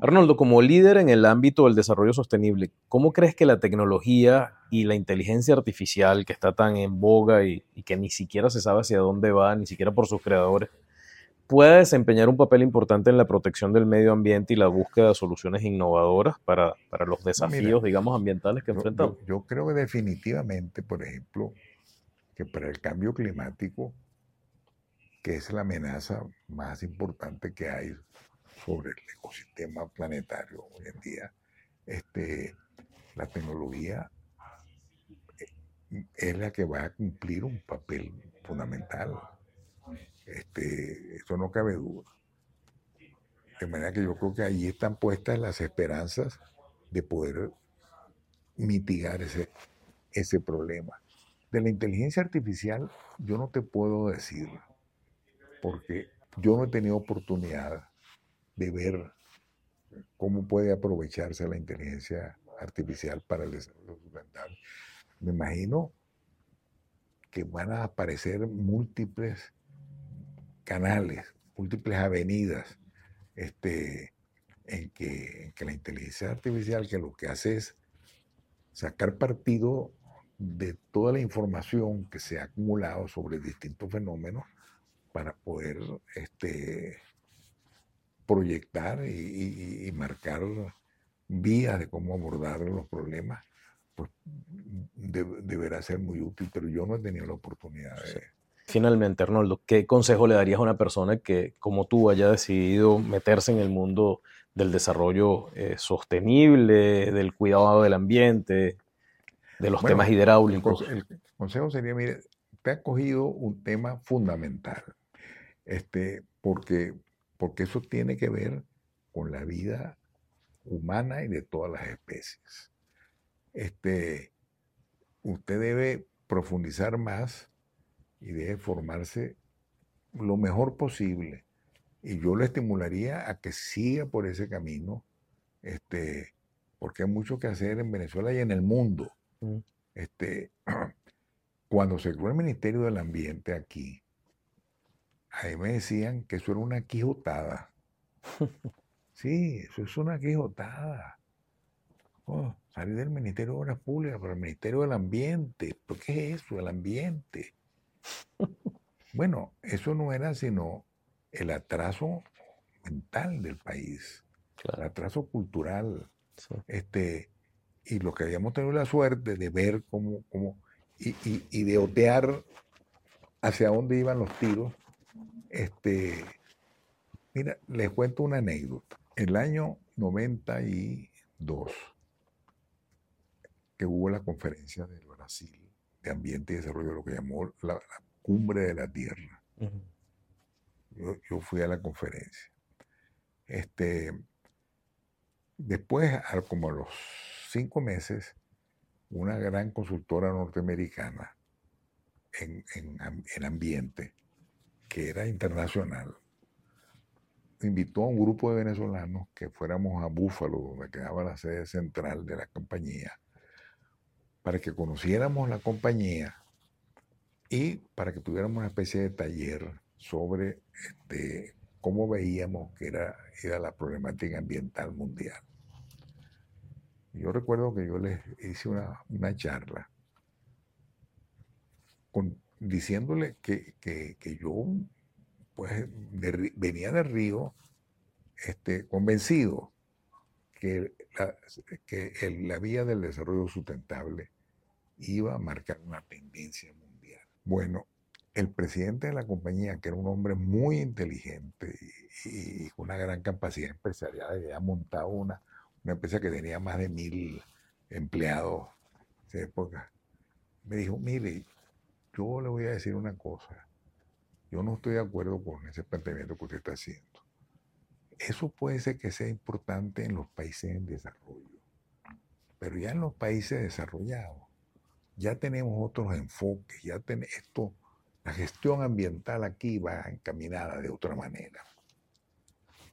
Arnoldo, como líder en el ámbito del desarrollo sostenible, ¿cómo crees que la tecnología y la inteligencia artificial que está tan en boga y que ni siquiera se sabe hacia dónde va, ni siquiera por sus creadores, pueda desempeñar un papel importante en la protección del medio ambiente y la búsqueda de soluciones innovadoras para, los desafíos, digamos, ambientales que enfrentamos. Yo, creo que definitivamente, por ejemplo, que para el cambio climático, que es la amenaza más importante que hay sobre el ecosistema planetario hoy en día, este, la tecnología eh, es la que va a cumplir un papel fundamental este, eso no cabe duda. De manera que yo creo que allí están puestas las esperanzas de poder mitigar ese, ese problema. De la inteligencia artificial yo no te puedo decir, porque yo no he tenido oportunidad de ver cómo puede aprovecharse la inteligencia artificial para el desarrollo sustentable. Me imagino que van a aparecer múltiples canales, múltiples avenidas, este, en, que, la inteligencia artificial que lo que hace es sacar partido de toda la información que se ha acumulado sobre distintos fenómenos para poder este, proyectar y, marcar vías de cómo abordar los problemas, pues deberá ser muy útil, pero yo no he tenido la oportunidad de... Finalmente, Arnoldo, ¿qué consejo le darías a una persona que, como tú, haya decidido meterse en el mundo del desarrollo eh, sostenible, del cuidado del ambiente, de los temas hidráulicos? El consejo sería, mire, te ha cogido un tema fundamental, este, porque porque eso tiene que ver con la vida humana y de todas las especies. Este, usted debe profundizar más y debe formarse lo mejor posible. Y yo le estimularía a que siga por ese camino, este, porque hay mucho que hacer en Venezuela y en el mundo. Mm. Este, [clears throat] cuando se creó el Ministerio del Ambiente aquí, ahí me decían que eso era una quijotada. Sí, eso es una quijotada. Oh, salir del Ministerio de Obras Públicas para el Ministerio del Ambiente. ¿Por qué es eso, el ambiente? Bueno, eso no era sino el atraso mental del país, el atraso cultural. Este, y lo que habíamos tenido la suerte de ver cómo, cómo y, y de otear hacia dónde iban los tiros, este, mira, les cuento una anécdota. El año 92, que hubo la conferencia del Brasil de Ambiente y Desarrollo, lo que llamó la, Cumbre de la Tierra. yo, fui a la conferencia. Este, después, como a los cinco meses, una gran consultora norteamericana en, en ambiente que era internacional, invitó a un grupo de venezolanos que fuéramos a Búfalo, donde quedaba la sede central de la compañía, para que conociéramos la compañía y para que tuviéramos una especie de taller sobre este, cómo veíamos que era, era la problemática ambiental mundial. Yo recuerdo que yo les hice una, una charla con, diciéndole que, yo pues, venía de Río este, convencido que, la, que la vía del desarrollo sustentable iba a marcar una tendencia mundial. Bueno, el presidente de la compañía, que era un hombre muy inteligente y, con una gran capacidad empresarial, había montado una, una empresa que tenía más de mil empleados en esa época, me dijo, mire, yo le voy a decir una cosa. Yo no estoy de acuerdo con ese planteamiento que usted está haciendo. Eso puede ser que sea importante en los países en desarrollo, pero ya en los países desarrollados ya tenemos otros enfoques, ya tenemos esto, la gestión ambiental aquí va encaminada de otra manera.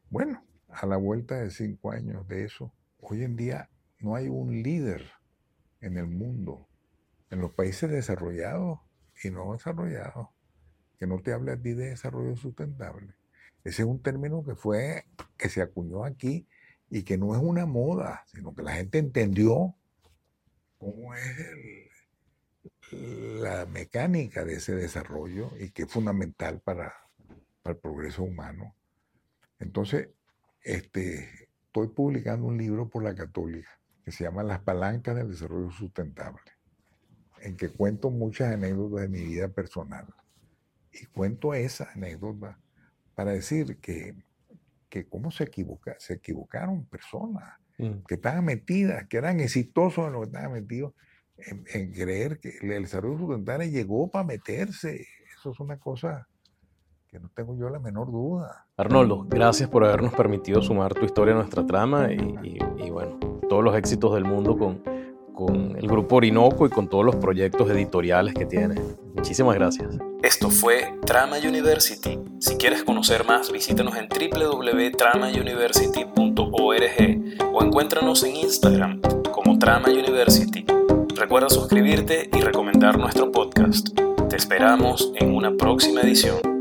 Bueno, a la vuelta de cinco años de eso, hoy en día no hay un líder en el mundo. En los países desarrollados y no desarrollado, que no te hable a ti de desarrollo sustentable. Ese es un término que fue, que se acuñó aquí y que no es una moda, sino que la gente entendió cómo es la mecánica de ese desarrollo y que es fundamental para, para el progreso humano. Entonces, este, estoy publicando un libro por la católica que se llama Las palancas del desarrollo sustentable en que cuento muchas anécdotas de mi vida personal. Y cuento esa anécdota para decir que, que cómo se, equivoca, se equivocaron personas mm. que estaban metidas, que eran exitosos en lo que estaban metidos, en, creer que el desarrollo sustentable llegó para meterse. Eso es una cosa que no tengo yo la menor duda. Arnoldo, gracias por habernos permitido sumar tu historia a nuestra trama y, y bueno, todos los éxitos del mundo con con el grupo Orinoco y con todos los proyectos editoriales que tiene. Muchísimas gracias. Esto fue Trama University. Si quieres conocer más, visítanos en www.tramauniversity.org o encuéntranos en Instagram como Trama University. Recuerda suscribirte y recomendar nuestro podcast. Te esperamos en una próxima edición.